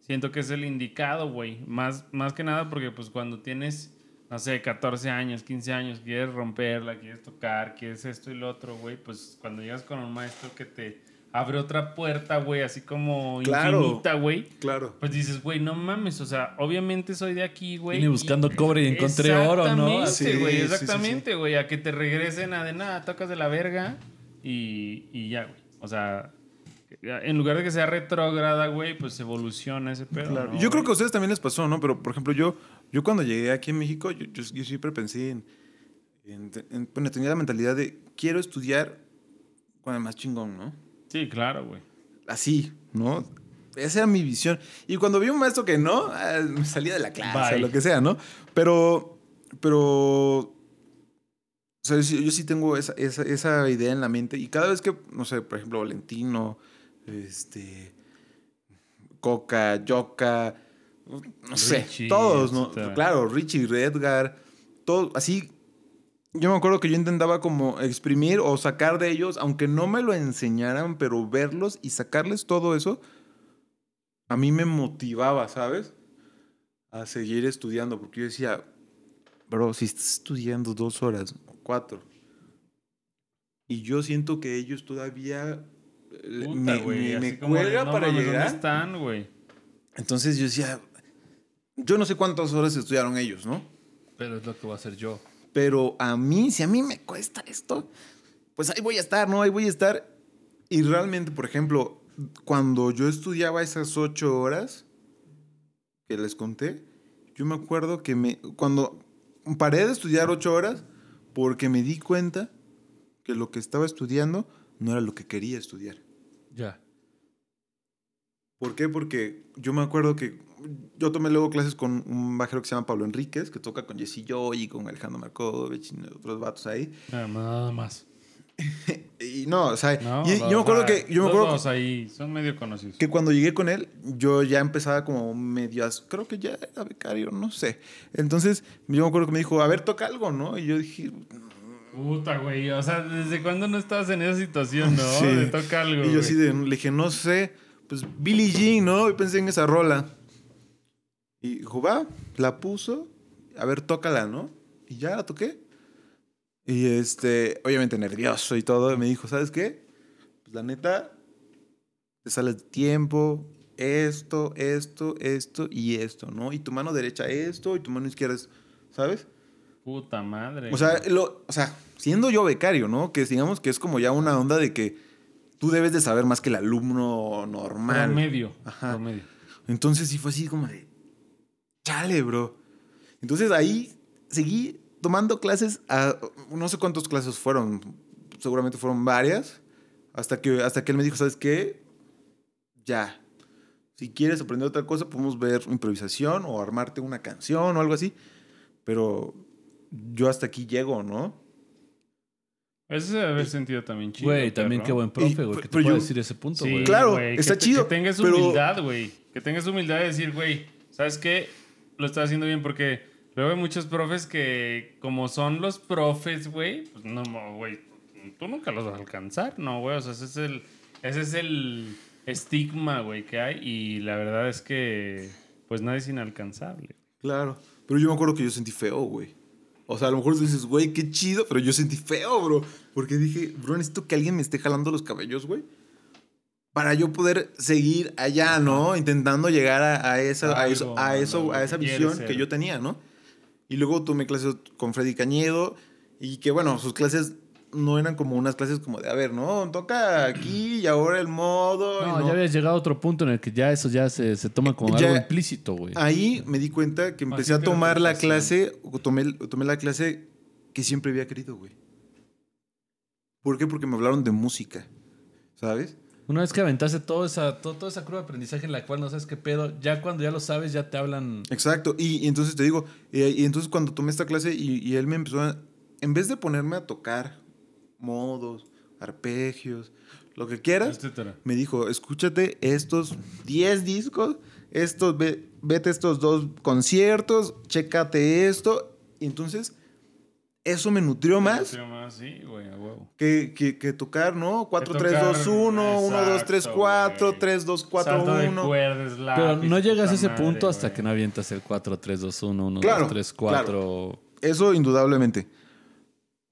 A: siento que es el indicado, güey. Más, más que nada porque pues cuando tienes, no sé, 14 años, 15 años, quieres romperla, quieres tocar, quieres esto y lo otro, güey, pues cuando llegas con un maestro que te abre otra puerta, güey, así como
C: Claro.
A: infinita, güey.
C: Claro.
A: Pues dices, güey, no mames, o sea, obviamente soy de aquí, güey.
B: Vine buscando
A: y-
B: cobre y encontré oro, ¿no?
A: Exactamente,
C: Sí,
A: güey,
C: sí, sí,
A: exactamente, güey, a que te regresen a de nada, tocas de la verga y, y ya, güey. O sea, en lugar de que sea retrógrada, güey, pues evoluciona ese pedo.
C: Claro.
A: ¿no,
C: yo creo que a ustedes también les pasó, ¿no? Pero, por ejemplo, yo, yo cuando llegué aquí en México, yo, yo, yo siempre pensé en, en- en- Bueno, tenía la mentalidad de quiero estudiar con el más chingón, ¿no?
A: Sí, claro, güey.
C: Así, ¿no? Esa era mi visión. Y cuando vi un maestro que no, ah, me salía de la clase, o lo que sea, ¿no? Pero, pero, o sea, yo, sí- tengo esa, esa, esa idea en la mente. Y cada vez que, no sé, por ejemplo, Valentino, este, Coca, Yoka, no sé, todos, ¿no? Claro, Richie, Edgar, todo, así. Yo me acuerdo que yo intentaba como exprimir o sacar de ellos, aunque no me lo enseñaran, pero verlos y sacarles todo eso, a mí me motivaba, ¿sabes? A seguir estudiando, porque yo decía, bro, si estás estudiando dos horas, o cuatro, y yo siento que ellos todavía eh,
A: Puta,
C: me,
A: güey,
C: me- me
A: como de,
C: cuelga
A: no
C: para
A: mames,
C: llegar.
A: ¿Dónde están, güey?
C: Entonces yo decía, yo no sé cuántas horas estudiaron ellos, ¿no?
B: Pero es lo que voy a hacer yo.
C: Pero a mí, si a mí me cuesta esto, pues ahí voy a estar, ¿no? Ahí voy a estar. Y realmente, por ejemplo, cuando yo estudiaba esas ocho horas que les conté, yo me acuerdo que me, cuando paré de estudiar ocho horas, porque me di cuenta que lo que estaba estudiando no era lo que quería estudiar.
B: Ya.
C: ¿Por qué? Porque yo me acuerdo que yo tomé luego clases con un bajero que se llama Pablo Enríquez, que toca con Jesse Joy y con Alejandro Markovich y otros vatos ahí.
A: Nada más.
C: Y no, o sea,
A: No,
C: y-
A: o
C: yo me acuerdo que yo me acuerdo
A: dos ahí son medio conocidos.
C: que cuando llegué con él, yo ya empezaba como medio, as- creo que ya era becario, no sé. Entonces, yo me acuerdo que me dijo, a ver, toca algo, ¿no? Y yo dije,
A: Puta, güey. O sea, ¿desde cuándo no estabas en esa situación, no?
C: Sí.
A: De toca algo.
C: y yo así de, le dije, no sé, pues Billie Jean, ¿no? Y pensé en esa rola. Y dijo, va, la puso, a ver, tócala, ¿no? Y ya la toqué. Y este, obviamente nervioso y todo, y me dijo, ¿sabes qué? Pues la neta, te sale el tiempo, esto, esto, esto y esto, ¿no? Y tu mano derecha esto y tu mano izquierda es, ¿sabes?
A: Puta madre.
C: O sea, lo, o sea, siendo yo becario, ¿no? Que digamos que es como ya una onda de que tú debes de saber más que el alumno normal.
A: Promedio.
C: Ajá.
A: Promedio.
C: Entonces sí fue así como de, chale, bro. Entonces ahí seguí tomando clases, a, no sé cuántas clases fueron, seguramente fueron varias, hasta que, hasta que él me dijo, ¿sabes qué? Ya. Si quieres aprender otra cosa, podemos ver improvisación o armarte una canción o algo así. Pero yo hasta aquí llego, ¿no?
A: Eso se debe haber sentido también chido.
B: Güey, también
A: perro.
B: qué buen profe, güey, que te
C: pero
B: puede
C: yo-
B: decir ese punto,
A: Sí,
B: güey.
C: Claro,
A: güey,
C: está
A: que te-
C: chido,
A: Que tengas humildad, güey. Que tengas humildad de decir, güey, ¿sabes qué? Lo estás haciendo bien porque luego hay muchos profes que, como son los profes, güey, pues no, no, güey, tú nunca los vas a alcanzar, ¿no, güey? O sea, ese es el, ese es el estigma, güey, que hay y la verdad es que, pues nadie es inalcanzable.
C: Claro. Pero yo me acuerdo que yo sentí feo, güey. O sea, a lo mejor dices, güey, qué chido, pero yo sentí feo, bro. Porque dije, bro, necesito que alguien me esté jalando los cabellos, güey. Para yo poder seguir allá, ¿no? Intentando llegar a, a esa, a, eso, a, eso, a esa visión que yo tenía, ¿no? Y luego tomé clases con Freddy Cañedo. Y que, bueno, sus clases no eran como unas clases como de, a ver, ¿no? Toca aquí y ahora el modo.
B: No,
C: no.
B: ya habías llegado a otro punto en el que ya eso ya se, se toma como
C: Ya-
B: algo implícito, güey.
C: Ahí me di cuenta que empecé
A: Así
C: a tomar la clase, o tomé, o tomé la clase que siempre había querido, güey. ¿Por qué? Porque me hablaron de música, ¿sabes?
B: Una vez que aventaste toda esa, todo- toda esa curva de aprendizaje en la cual no sabes qué pedo, ya cuando ya lo sabes, ya te hablan.
C: Exacto. Y, y entonces te digo, eh, y entonces cuando tomé esta clase y, y él me empezó a, en vez de ponerme a tocar modos, arpegios, lo que quieras,
A: Etcétera.
C: me dijo, escúchate estos 10 discos, estos, ve- vete a estos dos conciertos, chécate esto. Y entonces, eso me nutrió más
A: Sí, más, sí, güey, a huevo.
C: que, que, que tocar, ¿no? 4,
A: Que
C: 3, 2,
A: tocar,
C: 1, 1, 2, 3,
A: exacto,
C: 4,
A: güey.
C: 3, 2, 4,
A: Salto de
C: 1.
A: cuerdas,
B: Pero
A: lápiz,
B: no llegas a ese
A: puta
B: punto
A: madre,
B: hasta
A: güey.
B: que no avientas el 4, 3, 2, 1, 1,
C: Claro,
B: 2, 3, 4.
C: Eso indudablemente.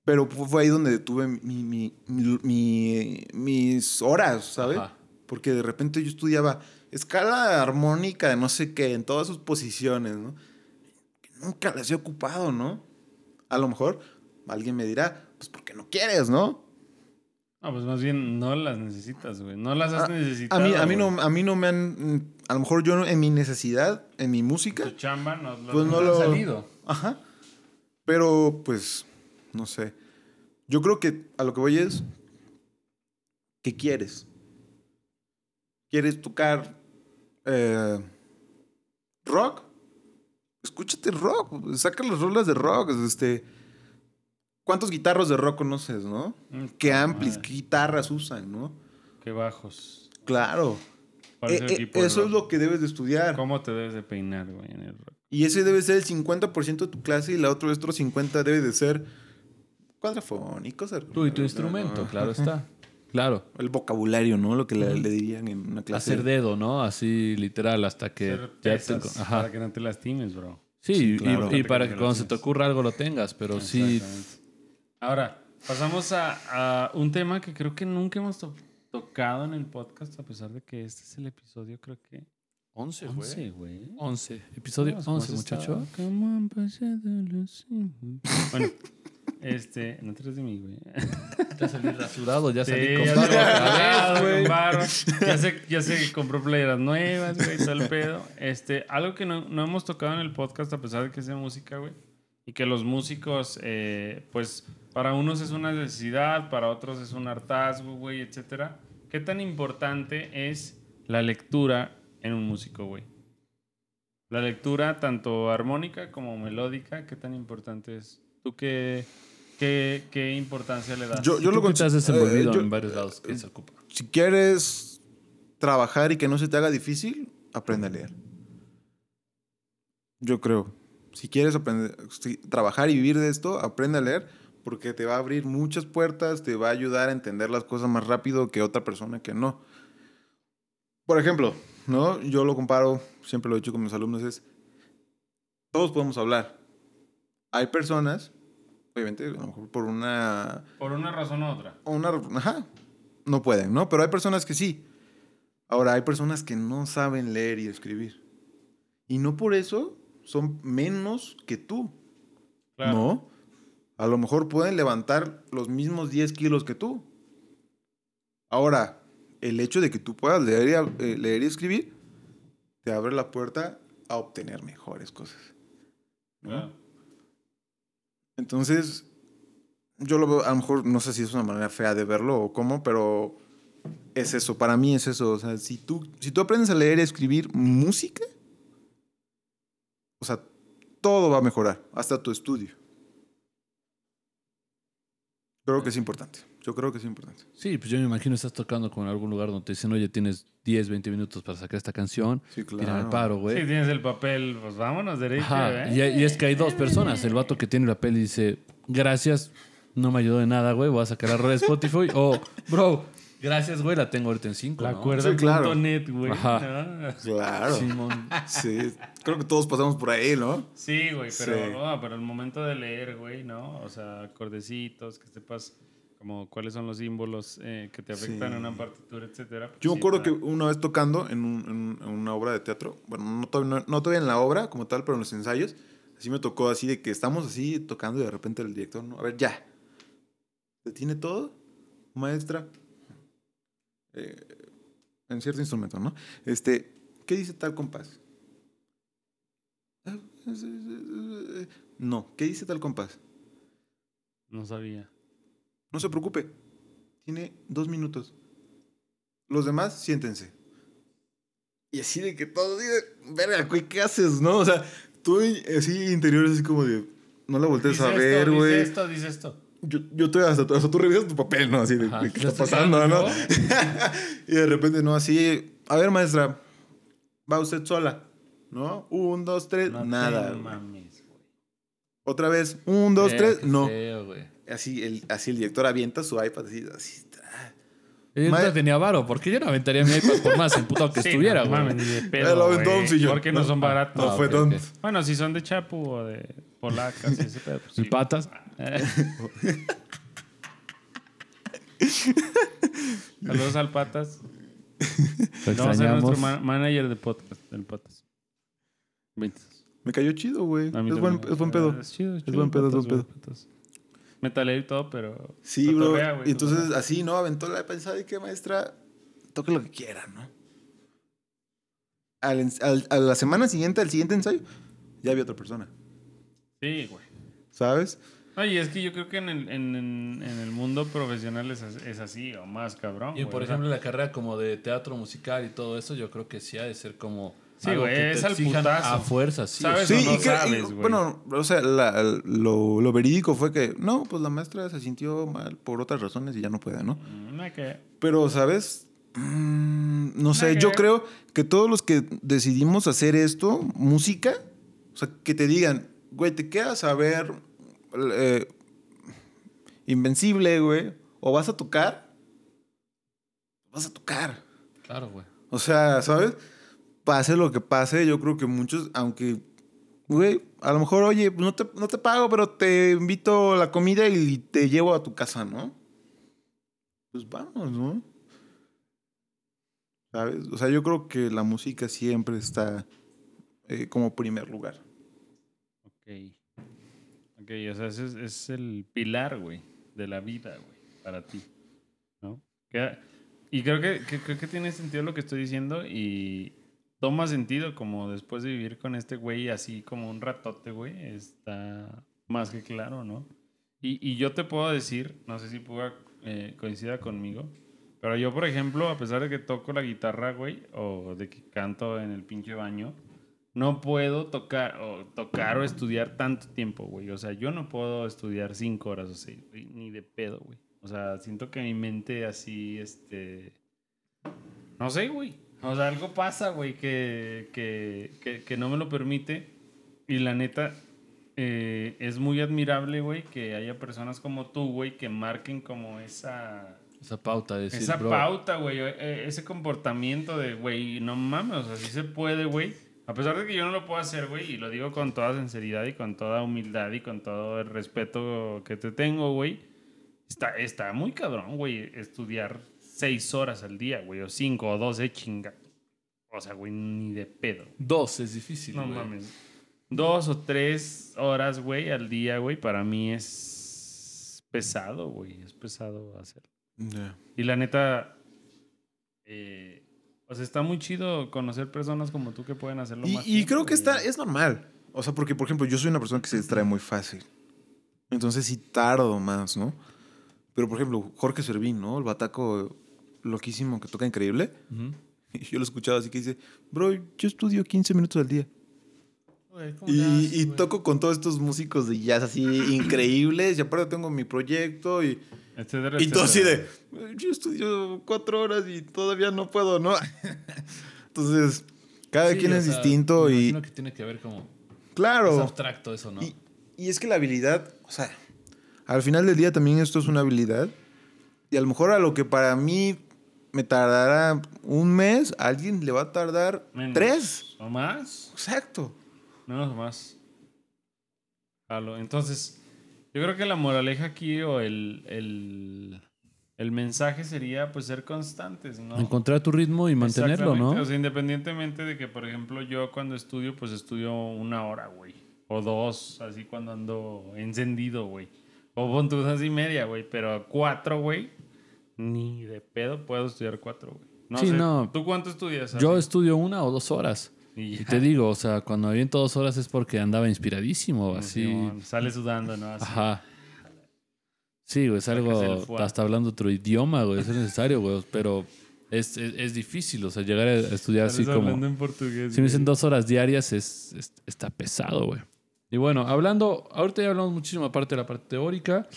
C: Pero fu- fue ahí donde tuve mi, mi- mi- mi- mis horas, ¿sabes?
B: Ajá.
C: Porque de repente yo estudiaba escala armónica de no sé qué, en todas sus posiciones, ¿no? Que nunca las he ocupado, ¿no? A lo mejor alguien me dirá, pues porque no quieres, ¿no?
A: No, pues más bien no las necesitas, güey. No las has
C: A-
A: necesitado.
C: A mí, a mí, no, a mí no me han... mm, A lo mejor yo no- en mi necesidad, en mi música,
A: Tu chamba no, lo-
C: Pues no
B: han
C: lo-
B: salido.
C: Ajá. Pero, pues, no sé. Yo creo que a lo que voy es, ¿qué quieres? ¿Quieres tocar eh, rock? Escúchate rock, saca las rolas de rock. Este, ¿Cuántos guitarros de rock conoces, no?
A: Mm,
C: ¿Qué amplis,
A: madre.
C: qué guitarras usan, no?
A: Qué bajos.
C: Claro. Eh, eh, eso es lo que debes de estudiar.
A: ¿Cómo te debes de peinar, güey, en el rock?
C: Y ese debe ser el 50% de tu clase y la otro, otro 50% debe de ser cuadrafónicos.
B: Tú y tu instrumento, claro está. Claro.
C: El vocabulario, ¿no? Lo que le, le dirían en una clase.
B: Hacer dedo, ¿no? Así literal hasta que ya te... Ajá.
A: Para que no te lastimes, bro.
B: Sí,
C: Sí,
B: y-
C: claro.
B: y, para que cuando se te ocurra algo lo tengas, pero sí...
A: Ahora, pasamos a, a un tema que creo que nunca hemos to- tocado en el podcast, a pesar de que este es el episodio, creo que
B: 11,
A: 11, güey.
B: 11. Episodio
A: ¿Cómo
B: 11,
A: has
B: muchacho.
A: Bueno, este, no te rías de mí, güey.
B: Ya salí rasurado, ya salí
A: Sí,
B: con barba.
A: Ya se, ya se compró playeras nuevas, güey, todo el pedo. Este, algo que no, no hemos tocado en el podcast, a pesar de que es de música, güey. Y que los músicos, eh, pues, para unos es una necesidad, para otros es un hartazgo, güey, etcétera. ¿Qué tan importante es la lectura en un músico, güey? La lectura, tanto armónica como melódica, ¿qué tan importante es? ¿Tú qué, qué, qué importancia le das?
C: Yo, yo lo
B: que te has
C: consi-
B: desenvolvido
C: eh, yo-
B: en varios lados que se ocupa.
C: Si quieres trabajar y que no se te haga difícil, aprende a leer. Yo creo. Si quieres aprender, si- trabajar y vivir de esto, aprende a leer porque te va a abrir muchas puertas, te va a ayudar a entender las cosas más rápido que otra persona que no. Por ejemplo, ¿no? Yo lo comparo, siempre lo he dicho con mis alumnos, es, todos podemos hablar. Hay personas, obviamente, a lo mejor por una
A: Por una razón u otra.
C: o una... Ajá, no pueden, ¿no? Pero hay personas que sí. Ahora, hay personas que no saben leer y escribir. Y no por eso son menos que tú.
A: Claro.
C: No. A lo mejor pueden levantar los mismos 10 kilos que tú. Ahora, el hecho de que tú puedas leer y, eh, leer y escribir te abre la puerta a obtener mejores cosas. ¿no?
A: Claro.
C: Entonces, yo lo veo, a lo mejor, no sé si es una manera fea de verlo o cómo, pero es eso, para mí es eso. O sea, si tú, si tú aprendes a leer y escribir música, o sea, todo va a mejorar, hasta tu estudio. Creo que es importante. Yo creo que es importante.
B: Sí, pues yo me imagino estás tocando con algún lugar donde te dicen, oye, tienes 10, 20 minutos para sacar esta canción.
C: Sí,
B: Tira el paro, güey.
A: Si tienes el papel, pues vámonos derecho,
B: Ajá.
A: ¿eh?
B: Y, y es que hay dos personas. El vato que tiene la peli dice, gracias, no me ayudó de nada, güey, voy a sacar la red de Spotify. O, bro, Gracias, güey, la tengo ahorita en 5.
A: La
B: ¿no?
A: cuerda
C: Sí, claro.
A: net, güey.
B: Ajá.
A: ¿no?
C: Claro.
B: Simón.
C: Sí. Creo que todos pasamos por ahí, ¿no?
A: Sí, güey, pero,
C: Sí.
A: pero el momento de leer, güey, ¿no? O sea, acordecitos, que sepas como cuáles son los símbolos eh, que te afectan
C: Sí.
A: en una partitura, etcétera. pues
C: Yo me
A: sí,
C: acuerdo que una vez tocando en, un- en un- en una obra de teatro, bueno, no, no- no todavía en la obra como tal, pero en los ensayos, así me tocó así de que estamos así tocando y de repente el director, ¿no? A ver, ya. ¿Se tiene todo? Maestra. Eh, en cierto instrumento, ¿no? Este, ¿qué dice tal compás? No, ¿qué dice tal compás?
A: No sabía.
C: No se preocupe. Tiene dos minutos. Los demás, siéntense. Y así de que todo, así de, verga, güey, ¿qué haces, no? O sea, tú así interior, así como de, no la voltees
A: Dice
C: a ver, güey.
A: Dice esto, dice esto.
C: Yo, yo estoy hasta, hasta tú revisas tu papel, ¿no? Así de,
B: Ajá.
C: ¿qué
B: ¿Ya
C: está pasando, no? y de repente, no, así, a ver, maestra, va usted sola, ¿no? Un, dos, tres,
A: No
C: nada. güey.
A: mames, güey.
C: Otra vez, un, dos, tres, no.
B: feo, güey.
C: Así el, así el director avienta su iPad, así, así. ah.
B: Yo
C: Ma-
B: no tenía varo, porque yo no aventaría mi iPad por más emputado que
A: Sí,
B: estuviera,
A: no
B: güey.
A: mames, ni de pedo,
C: lo aventó un sillón.
A: Porque no son baratos.
C: No
B: Ah,
C: fue.
A: Bueno, si son de Chapu o de polacas y ese pedo. pues
B: ¿Y
A: sí.
B: patas?
A: Saludos al Patas. No, va a ser nuestro
B: extrañamos.
A: ma- manager de podcast, del Patas. 20.
C: Me cayó chido, güey. Es buen, es buen pedo.
A: Es chido, es chido.
C: buen pedo, es
A: Patas,
C: buen
A: Patas. Metalero y todo, pero.
C: Sí, bro.
A: cotorrea, güey,
C: Y entonces, así, ¿no? Aventó la pensada y que maestra, toque lo que quiera, ¿no? Al al- a la semana siguiente, al siguiente ensayo, ya había otra persona,
A: Sí, güey.
C: ¿sabes?
A: Oye, es que yo creo que en el, en, en- en el mundo profesional es, es así, o más cabrón.
B: Y
A: güey,
B: por ejemplo, la carrera como de teatro musical y todo eso, yo creo que sí ha de ser como.
A: Sí, güey, es al putazo.
B: A fuerza, sí.
A: ¿Sabes?
C: Sí,
A: no
C: y que,
A: sabes,
C: y,
A: güey.
C: bueno, o sea, la- lo, lo verídico fue que, no, pues la maestra se sintió mal por otras razones y ya no puede, ¿no?
A: mm, no que.
C: Pero, ¿sabes? Mm, no sé, yo
A: que-
C: creo que todos los que decidimos hacer esto, música, o sea, que te digan, güey, te quedas a ver eh, Invencible, güey, o vas a tocar, vas a tocar.
B: Claro, güey.
C: O sea, ¿sabes? Pase lo que pase, yo creo que muchos, aunque, güey, a lo mejor, oye, pues no te, no te pago, pero te invito a la comida y te llevo a tu casa, ¿no? Pues vamos, ¿no? ¿Sabes? O sea, yo creo que la música siempre está eh, como primer lugar.
A: Ok. Ok, o sea, ese es, es el pilar, güey, de la vida, güey, para ti. ¿No? Y creo que- creo que tiene sentido lo que estoy diciendo y toma sentido como después de vivir con este güey así como un ratote, güey, está más que claro, ¿no? Y, y yo te puedo decir, no sé si Puga eh, coincida conmigo, pero yo, por ejemplo, a pesar de que toco la guitarra, güey, o de que canto en el pinche baño, no puedo tocar o tocar o estudiar tanto tiempo, güey. O sea, yo no puedo estudiar cinco horas o seis, güey, ni de pedo, güey. O sea, siento que mi mente así, este... No sé, güey. O sea, algo pasa, güey, que, que, que, que no me lo permite. Y la neta, eh, es muy admirable, güey, que haya personas como tú, güey, que marquen como esa...
B: Esa pauta de decir,
A: Esa
B: bro,
A: pauta, güey, eh, ese comportamiento de, güey, no mames, o sea, sí se puede, güey. A pesar de que yo no lo puedo hacer, güey, y lo digo con toda sinceridad y con toda humildad y con todo el respeto que te tengo, güey, está, está muy cabrón, güey, estudiar seis horas al día, güey, o cinco o doce, chinga. O sea, güey, ni de pedo.
B: Dos es difícil,
A: No
B: güey.
A: mames. Dos o tres horas, güey, al día, güey, para mí es pesado, güey, es pesado hacerlo. Y la neta, eh, o sea, está muy chido conocer personas como tú que pueden hacerlo
C: Y,
A: más.
C: y creo que está, es normal. O sea, porque, por ejemplo, yo soy una persona que se distrae muy fácil. Entonces sí tardo más, ¿no? Pero, por ejemplo, Jorge Servín, ¿no? El bataco loquísimo que toca increíble.
B: Ujú.
C: Y yo lo he escuchado así que dice, bro, yo estudio 15 minutos al día.
B: Güey, ¿cómo le
C: Y, toco con todos estos músicos de jazz así increíbles. Y aparte tengo mi proyecto y,
A: Etcétera,
C: y todo así de, yo estudio cuatro horas y todavía no puedo, ¿no? Entonces, cada
B: Sí,
C: quien es
B: sea,
C: distinto
B: me
C: y...
B: que tiene que ver como... Es
C: Claro.
B: abstracto eso, ¿no?
C: Y, y es que la habilidad, o sea, al final del día también esto es una habilidad. Y a lo mejor a lo que para mí me tardara un mes, a alguien le va a tardar
A: Menos.
C: tres.
A: ¿O más?
C: Exacto.
A: No, o más. Jalo. Entonces, yo creo que la moraleja aquí o el, el, el mensaje sería pues ser constantes, ¿no?
B: Encontrar tu ritmo y mantenerlo. ¿no?
A: O sea, independientemente de que, por ejemplo, yo cuando estudio, pues estudio una hora, güey. O dos, así cuando ando encendido, güey. O pon tú dos y media, güey. Pero cuatro, güey, ni de pedo puedo estudiar cuatro, güey. No
B: Sí,
A: sé,
B: no.
A: ¿Tú cuánto estudias?
B: Yo estudio una o dos horas.
A: Y
B: te digo, o sea, cuando me aviento dos horas es porque andaba inspiradísimo, así.
A: Simón, Sale sudando, ¿no? Así.
B: Ajá. Sí, güey, es algo, hasta hablando otro idioma, güey, es necesario, güey, pero es, es, es difícil, o sea, llegar a estudiar así como...
A: hablando en portugués.
B: Si me dicen dos horas diarias, es, es- está pesado, güey. Y bueno, hablando, ahorita ya hablamos muchísimo aparte de la parte teórica,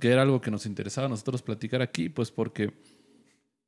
B: que era algo que nos interesaba a nosotros platicar aquí, pues porque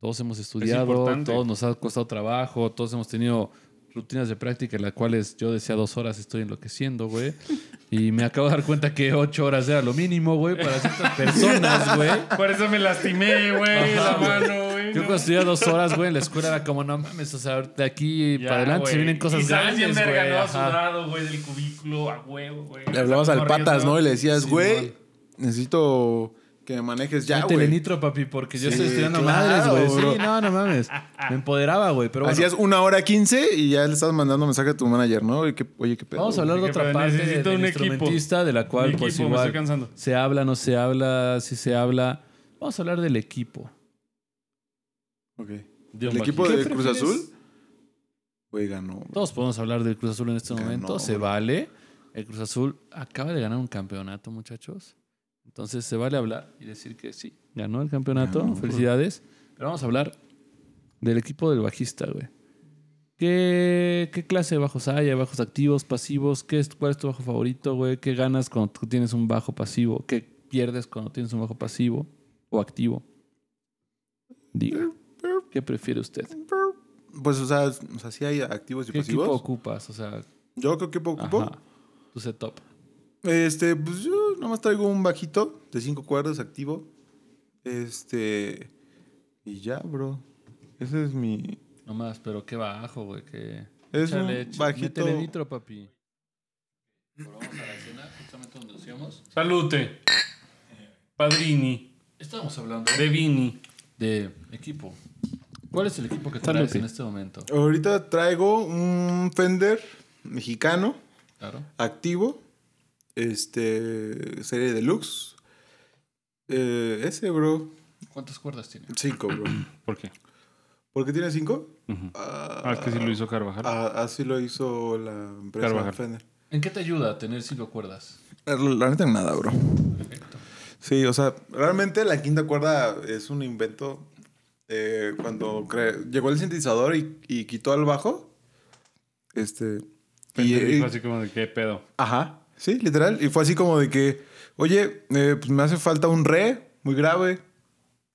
B: todos hemos estudiado,
A: importante.
B: todos nos ha costado trabajo, todos hemos tenido rutinas de práctica en las cuales yo decía dos horas estoy enloqueciendo, güey. Y me acabo de dar cuenta que ocho horas era lo mínimo, güey, para ciertas personas, güey.
A: Por eso me lastimé, güey, la mano, güey.
B: Yo
A: no.
B: cuando estudiaba dos horas, güey, en la escuela era como, no mames, o sea, de aquí
A: Ya,
B: para adelante se vienen cosas
A: y
B: grandes, güey. ajá.
A: Sudado, güey, del cubículo, a huevo, güey.
C: Le hablabas al patas, ¿no? Y le decías,
B: Sí,
C: güey,
B: man.
C: Necesito que me manejes ya, güey.
B: nitro, papi, porque yo
C: Sí,
B: estoy estudiando
C: claro,
B: madres, güey. Sí, no, no mames. Me empoderaba, güey. Pero bueno,
C: Hacías una hora quince y ya le estás mandando mensaje a tu manager, ¿no? Oye, ¿qué, oye, qué pedo?
B: vamos a hablar de
A: ¿Qué
B: otra
A: pedo?
B: parte
A: Necesito
B: del
A: un equipo.
B: instrumentista, de la cual,
A: Mi
B: pues
A: equipo, me
B: igual
A: estoy cansando.
B: se habla, no se habla, si se habla. Vamos a hablar del equipo.
C: Ok. ¿El equipo
B: bajista.
C: de
B: ¿Qué
C: Cruz? Azul? Güey, ganó. bro.
B: Todos podemos hablar del Cruz Azul en este
C: Ganó,
B: momento. Se
C: bro.
B: vale. El Cruz Azul acaba de ganar un campeonato, muchachos. Entonces se vale hablar y decir que sí, ganó el campeonato.
C: Ganó, bro.
B: Felicidades. Pero vamos a hablar del equipo del bajista, güey. ¿Qué, ¿Qué clase de bajos hay? ¿Hay bajos activos, pasivos? ¿Qué es, ¿Cuál es tu bajo favorito, güey? ¿Qué ganas cuando tú tienes un bajo pasivo? ¿Qué pierdes cuando tienes un bajo pasivo o activo? Diga. ¿Qué prefiere usted?
C: Pues, o sea, o sea, sí hay activos y
B: ¿Qué equipo
C: pasivos.
B: ocupas? O sea,
C: Yo creo que ocupo.
B: ajá, tu setup.
C: Este, pues yo nomás traigo un bajito de cinco cuerdas activo. Este. Y ya, bro. Ese es mi.
B: No más, pero qué bajo, güey. Que...
C: Es un bajito.
B: métele nitro, papi. Vamos a la escena, justamente donde.
A: Salute. Padrini.
B: Estábamos hablando
A: De Vini.
B: de equipo. ¿Cuál es el equipo que traes en este momento?
C: Ahorita traigo un Fender mexicano
B: Claro.
C: activo. Este. Serie deluxe. Eh, ese, bro.
B: ¿Cuántas cuerdas tiene?
C: Cinco, bro.
A: ¿Por qué?
C: ¿Por qué tiene cinco?
A: Ujú.
C: Ah,
A: Ah, es que sí lo hizo Carvajal.
C: ah, así lo hizo la empresa
A: Carvajal.
C: Fender.
B: ¿En qué te ayuda a tener cinco cuerdas?
C: La, la neta, en nada, bro.
B: Perfecto.
C: Sí, o sea, realmente la quinta cuerda es un invento. eh, cuando cre- llegó el sintetizador y, y quitó al bajo. Este. Y, y-
A: dijo así como de qué pedo.
C: ajá, sí, literal. Y fue así como de que, oye, eh, pues me hace falta un re muy grave.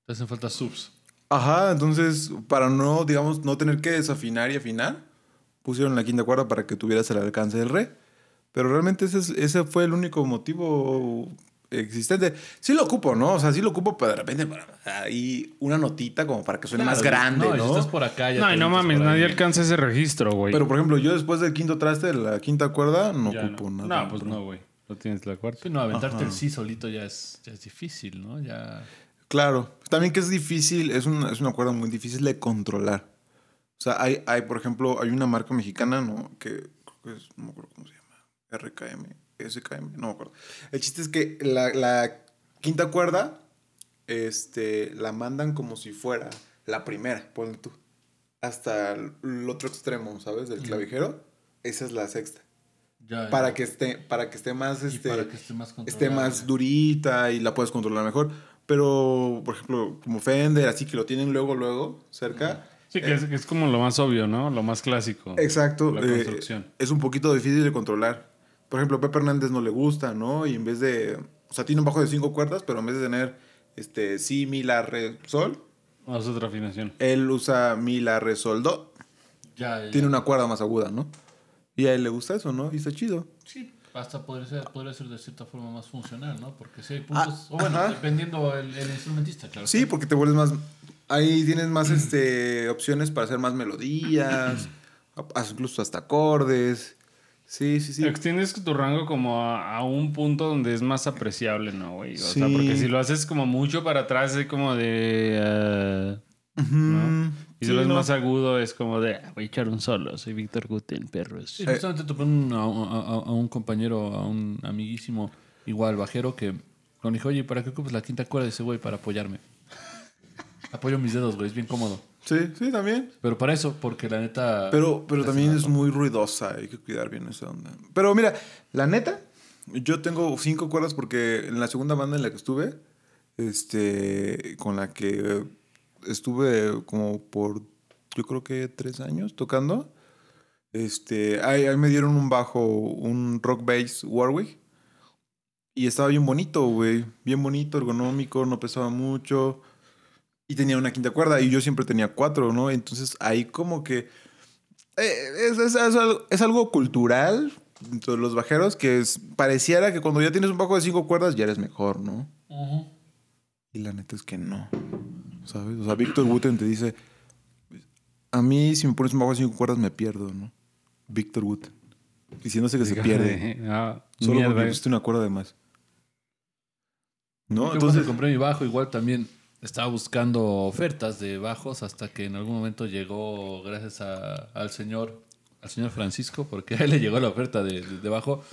B: Te hacen falta subs.
C: Ajá, entonces, para no, digamos, no tener que desafinar y afinar, pusieron la quinta cuerda para que tuvieras el alcance del re. Pero realmente ese, es- ese fue el único motivo existente. Sí lo ocupo, ¿no? O sea, sí lo ocupo, pero de repente ahí una notita como para que suene más grande, ¿no?
B: No, y si estás por acá ya
A: No,
B: te
A: y no mames,
B: ahí.
A: nadie alcanza ese registro, güey.
C: Pero, por ejemplo, yo después del quinto traste de la quinta cuerda no
A: Ya
C: ocupo
A: no.
C: nada.
A: No, pues no, güey. No tienes la cuarta.
B: No, aventarte
C: Ajá.
B: el sí solito ya es, ya es difícil, ¿no? Ya...
C: Claro. También que es difícil, es una, es una cuerda muy difícil de controlar. O sea, hay, hay, por ejemplo, hay una marca mexicana, ¿no? Que creo que es, no me acuerdo cómo se llama. RKM, SKM, no me acuerdo. El chiste es que la, la quinta cuerda, este, la mandan como si fuera la primera, ponle tú. Hasta el, otro extremo, ¿sabes? Del clavijero. Esa es la sexta.
B: ya
C: Para que esté, para que esté más, este,
B: para que esté más
C: esté más durita y la puedes controlar mejor. Pero, por ejemplo, como Fender, así que lo tienen luego, luego, cerca.
A: Sí, que es, que es como lo más obvio, ¿no? Lo más clásico.
C: Exacto.
A: La
C: eh,
A: construcción.
C: es un poquito difícil de controlar. Por ejemplo, a Pepe Hernández no le gusta, ¿no? Y en vez de... O sea, tiene un bajo de cinco cuerdas, pero en vez de tener este, si, mi, la, re, sol,
A: No, es otra afinación.
C: él usa mi, la, re, sol, do.
B: Ya, ya.
C: Tiene una cuerda más aguda, ¿no? Y a él le gusta eso, ¿no? Y está chido.
B: Sí. hasta podría ser, podría ser de cierta forma más funcional, ¿no? Porque si hay puntos.
C: Ah,
B: o bueno,
C: ajá.
B: dependiendo el, el instrumentista, claro.
C: Sí, porque te vuelves más. Ahí tienes más este, opciones para hacer más melodías, incluso hasta acordes. Sí, sí, sí.
A: Extiendes tu rango como a, a un punto donde es más apreciable, ¿no, güey? O sea, porque si lo haces como mucho para atrás es como de... ah. Y si
C: Sí,
A: lo es
C: no.
A: más agudo es como de... "Ah, Voy a echar un solo, soy Víctor Guten, perros.
B: Sí, justamente topé un- a, a- a un compañero, a un amiguísimo, igual bajero, que le dije, oye, ¿para qué ocupes la quinta cuerda? Dice, güey, para apoyarme. Apoyo mis dedos, güey, es bien cómodo.
C: Sí, sí, también.
B: Pero para eso, porque la neta.
C: Pero, pero también es muy ruidosa, hay que cuidar bien esa onda. Pero mira, la neta, yo tengo cinco cuerdas porque en la segunda banda en la que estuve, este, con la que estuve como por, yo creo que tres años tocando, este, ahí, ahí me dieron un bajo, un rock bass Warwick. Y estaba bien bonito, güey. Bien bonito, ergonómico, no pesaba mucho. Y tenía una quinta cuerda. Y yo siempre tenía cuatro, ¿no? Entonces ahí como que... eh, es, es- es algo, es algo cultural entre los bajeros que es- pareciera que cuando ya tienes un bajo de cinco cuerdas ya eres mejor, ¿no? Y la neta es que no. ¿Sabes? O sea, Víctor Wooten te dice... A mí si me pones un bajo de cinco cuerdas me pierdo, ¿no? Víctor Wooten. Diciéndose que se pierde.
A: Ah,
C: Solo porque pusiste una cuerda de más. ¿No?
B: Yo
C: Entonces...
B: cuando compré mi bajo, igual también estaba buscando ofertas de bajos hasta que en algún momento llegó, gracias a- al señor, al señor Francisco, porque a él le llegó la oferta de, de- de bajo.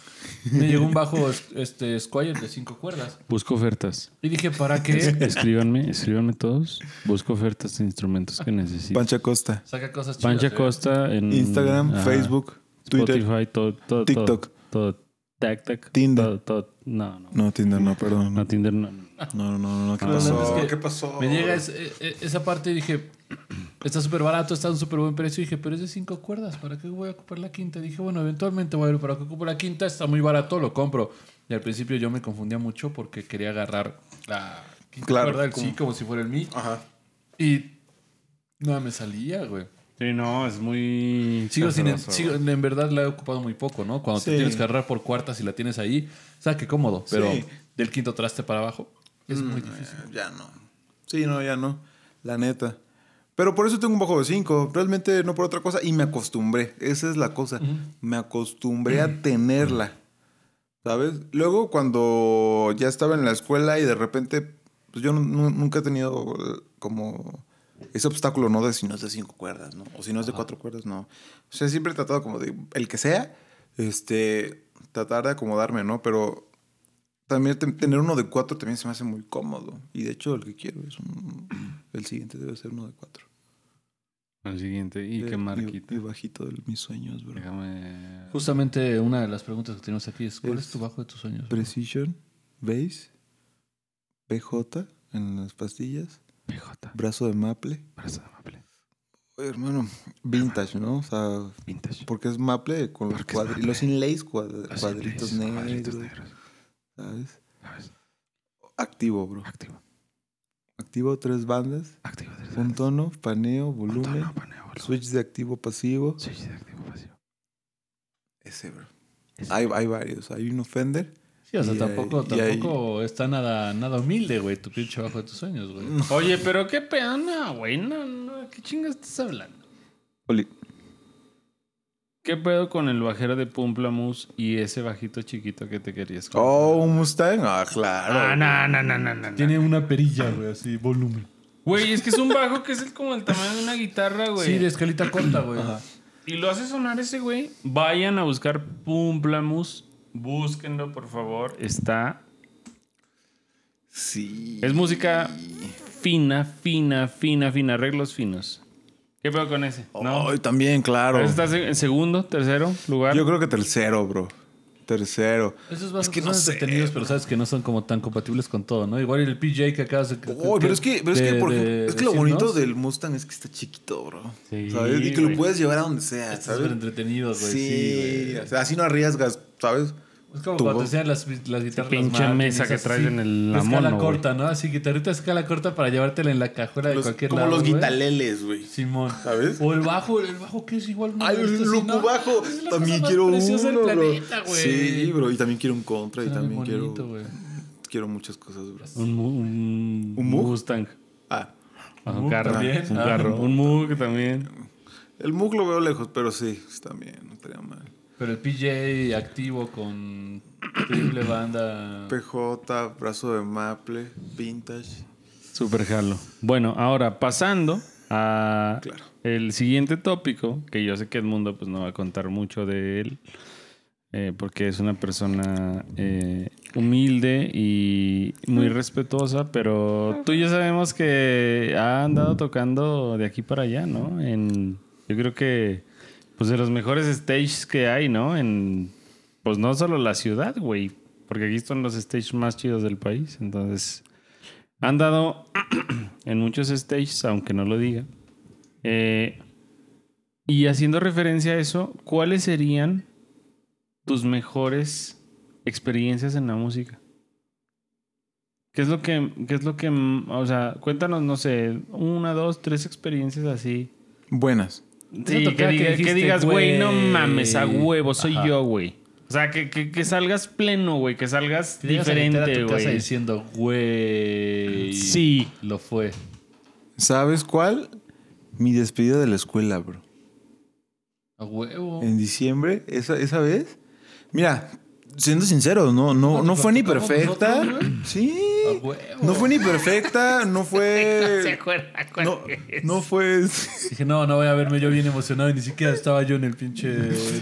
B: Me llegó un bajo este, Squire de cinco cuerdas.
A: Busco ofertas.
B: Y dije, ¿para qué?
A: Escríbanme, escríbanme todos. Busco ofertas de instrumentos que necesito.
C: Pancha Costa.
B: Saca cosas chidas.
A: Pancha
B: ¿eh?
A: Costa en
C: Instagram,
A: ajá,
C: Facebook, Twitter.
A: Spotify, todo, todo,
C: TikTok.
A: todo, todo. Tac, tac.
C: Tinder.
A: Todo, todo. No, no.
C: No, Tinder, no, perdón.
A: No,
C: No,
A: Tinder no. no.
C: no, no, no. no. ¿Qué
B: Ah,
C: pasó?
B: es que
C: ¿Qué pasó?
B: Me llega es- e- e- esa parte y dije, está súper barato, está a un súper buen precio. Y dije, pero es de cinco cuerdas, ¿para qué voy a ocupar la quinta? dije, bueno, eventualmente voy a ver, ¿para qué ocupo la quinta? Está muy barato, lo compro. Y al principio yo me confundía mucho porque quería agarrar la quinta
C: Claro,
B: cuerda del
C: como-
B: sí como si fuera el mi.
C: Ajá.
B: Y no me salía, güey.
A: Sí, no, es muy.
B: Sigo sin, sigo- en verdad la he ocupado muy poco, ¿no? Cuando te tienes que agarrar por cuartas y la tienes ahí, o sea, que cómodo, pero
C: Sí.
B: del quinto traste para abajo es muy
C: Mm,
B: difícil.
C: Ya no. Sí, no, ya no. La neta. Pero por eso tengo un bajo de 5. Realmente no por otra cosa. Y me acostumbré. Esa es la cosa. Me acostumbré a tenerla. ¿Sabes? Luego cuando ya estaba en la escuela y de repente, pues yo nu- nu- nunca he tenido eh, como ese obstáculo, ¿no? De si no es de cinco cuerdas, ¿no? O si no es de cuatro cuerdas, no. O sea, siempre he tratado como de, el que sea, este, tratar de acomodarme, ¿no? Pero también te- tener uno de cuatro también se me hace muy cómodo. Y de hecho, el que quiero es un. El siguiente debe ser uno de cuatro.
A: El siguiente. ¿Y
C: Eh,
A: qué marquita?
C: Y, bajito de mis sueños, bro.
A: Déjame.
B: Justamente una de las preguntas que tenemos aquí es, ¿cuál es,
C: Es
B: tu bajo de tus sueños?
C: Precision, Base, PJ en las pastillas,
A: PJ.
C: brazo de maple.
A: Brazo de maple.
C: Oye, hermano, vintage, ¿no? O sea,
A: Vintage.
C: porque es maple con los cuadritos, los inlays
A: Los
C: cuadritos
A: inlays,
C: negros,
A: cuadritos negros.
C: ¿sabes?
A: ¿Sabes?
C: Activo, bro.
A: Activo.
C: Activo tres bandas,
A: Activo.
C: un tono, paneo, volumen,
A: Tono, paneo, volumen.
C: switch de activo pasivo.
A: Switch de activo pasivo.
C: Ese, bro.
A: Ese.
C: Hay, hay varios. Hay un Fender.
B: Sí, o sea,
C: Y
B: tampoco,
C: y
B: tampoco está nada, nada humilde, güey, tu pinche bajo de tus sueños, güey.
A: Oye, pero qué pedo, no, güey. No, no. ¿Qué chingas estás hablando?
C: Oli.
A: ¿Qué pedo con el bajero de Pumplamus y ese bajito chiquito que te querías comprar?
C: Oh, un Mustang. Ah, claro.
A: Ah, no, no, no, no, no, no.
B: Tiene una perilla, güey, así, volumen.
A: Güey, es que es un bajo que es el- como el tamaño de una guitarra, güey.
B: Sí, de escalita corta, güey.
A: Y lo hace sonar ese güey. Vayan a buscar Pumplamus. Búsquenlo, por favor. Está.
C: Sí.
A: Es música fina, fina, fina, fina. Arreglos finos. ¿Qué pedo con ese? ¿No?
C: También, claro.
A: ¿Estás en segundo, tercero lugar?
C: Yo creo que tercero, bro. Tercero.
B: Esos bajos
C: que
B: son
C: no sé,
B: entretenidos, pero sabes que no son como tan compatibles con todo, ¿no? Igual el PJ que acabas de...
C: Oh, pero es que, pero es que,
B: de-
C: por
B: de
C: ejemplo, es que lo
B: decirnos,
C: bonito del Mustang es que está chiquito, bro.
A: Sí,
C: ¿Sabes? Y que lo puedes llevar a donde sea, ¿sabes?
B: súper entretenidos, güey.
C: Sí,
B: Sí, güey.
C: o sea, así no arriesgas, ¿sabes?
B: Es como
C: tubo.
B: cuando te las, las guitarras.
A: pinche
B: las
A: mesa que traes en el- la
B: escala
A: mono,
B: corta, ¿no? Así, guitarrita escala corta para llevártela en la cajuela de
C: Los-
B: cualquier
C: como
B: lado.
C: los
B: güey.
C: guitaleles, güey.
B: Simón.
C: ¿Sabes?
B: O el bajo, el bajo que es igual.
C: Ay,
B: este,
C: el loco bajo.
B: Es la
C: También
B: cosa más
C: quiero uno,
B: del planeta.
C: Sí, bro. Y también quiero un contra. Y
B: Suena
C: también
B: muy
C: quiero. Quiero muchas cosas, bro.
A: Un, un,
C: ¿Un Moog?
A: Mustang.
C: Ah,
A: Un,
B: Moog
A: carro.
B: también.
A: Un
B: Ah,
A: carro.
B: un
A: Un Moog también.
C: el Moog lo veo lejos, pero sí, también, no estaría mal.
B: Pero el PJ activo con triple banda.
C: PJ, brazo de maple, vintage.
A: Super jalo. Bueno, ahora pasando a
C: Claro.
A: el siguiente tópico, que yo sé que Edmundo pues no va a contar mucho de él, eh, porque es una persona eh, humilde y muy respetuosa, pero tú ya sabemos que ha andado tocando de aquí para allá, ¿no? En, yo creo que pues de los mejores stages que hay, ¿no? En pues no solo la ciudad, güey, porque aquí son los stages más chidos del país, entonces han dado en muchos stages, aunque no lo diga. Eh, y haciendo referencia a eso, ¿cuáles serían tus mejores experiencias en la música? ¿Qué es lo que, qué es lo que, o sea, cuéntanos, no sé, una, dos, tres experiencias así?
C: Buenas.
A: Sí,
B: Siento
A: que,
B: que
A: diga- que
B: dijiste,
A: digas, güey, no mames, a huevo, soy
B: Ajá.
A: yo, güey. O sea, que, que, que salgas pleno, güey, que salgas
B: Que
A: diferente, güey.
B: diciendo, güey.
A: Sí.
B: Lo fue.
C: ¿Sabes cuál? Mi despedida de la escuela, bro.
B: A huevo.
C: En diciembre, esa, esa vez. Mira, siendo sincero, no, no, no fue ni
B: ¿Tocamos
C: perfecta.
B: nosotros?
C: Sí. No fue ni perfecta, no fue.
A: acuerda cuál
C: No,
A: es.
C: no fue.
B: Dije, no, no voy a verme yo bien emocionado y ni siquiera estaba yo en el pinche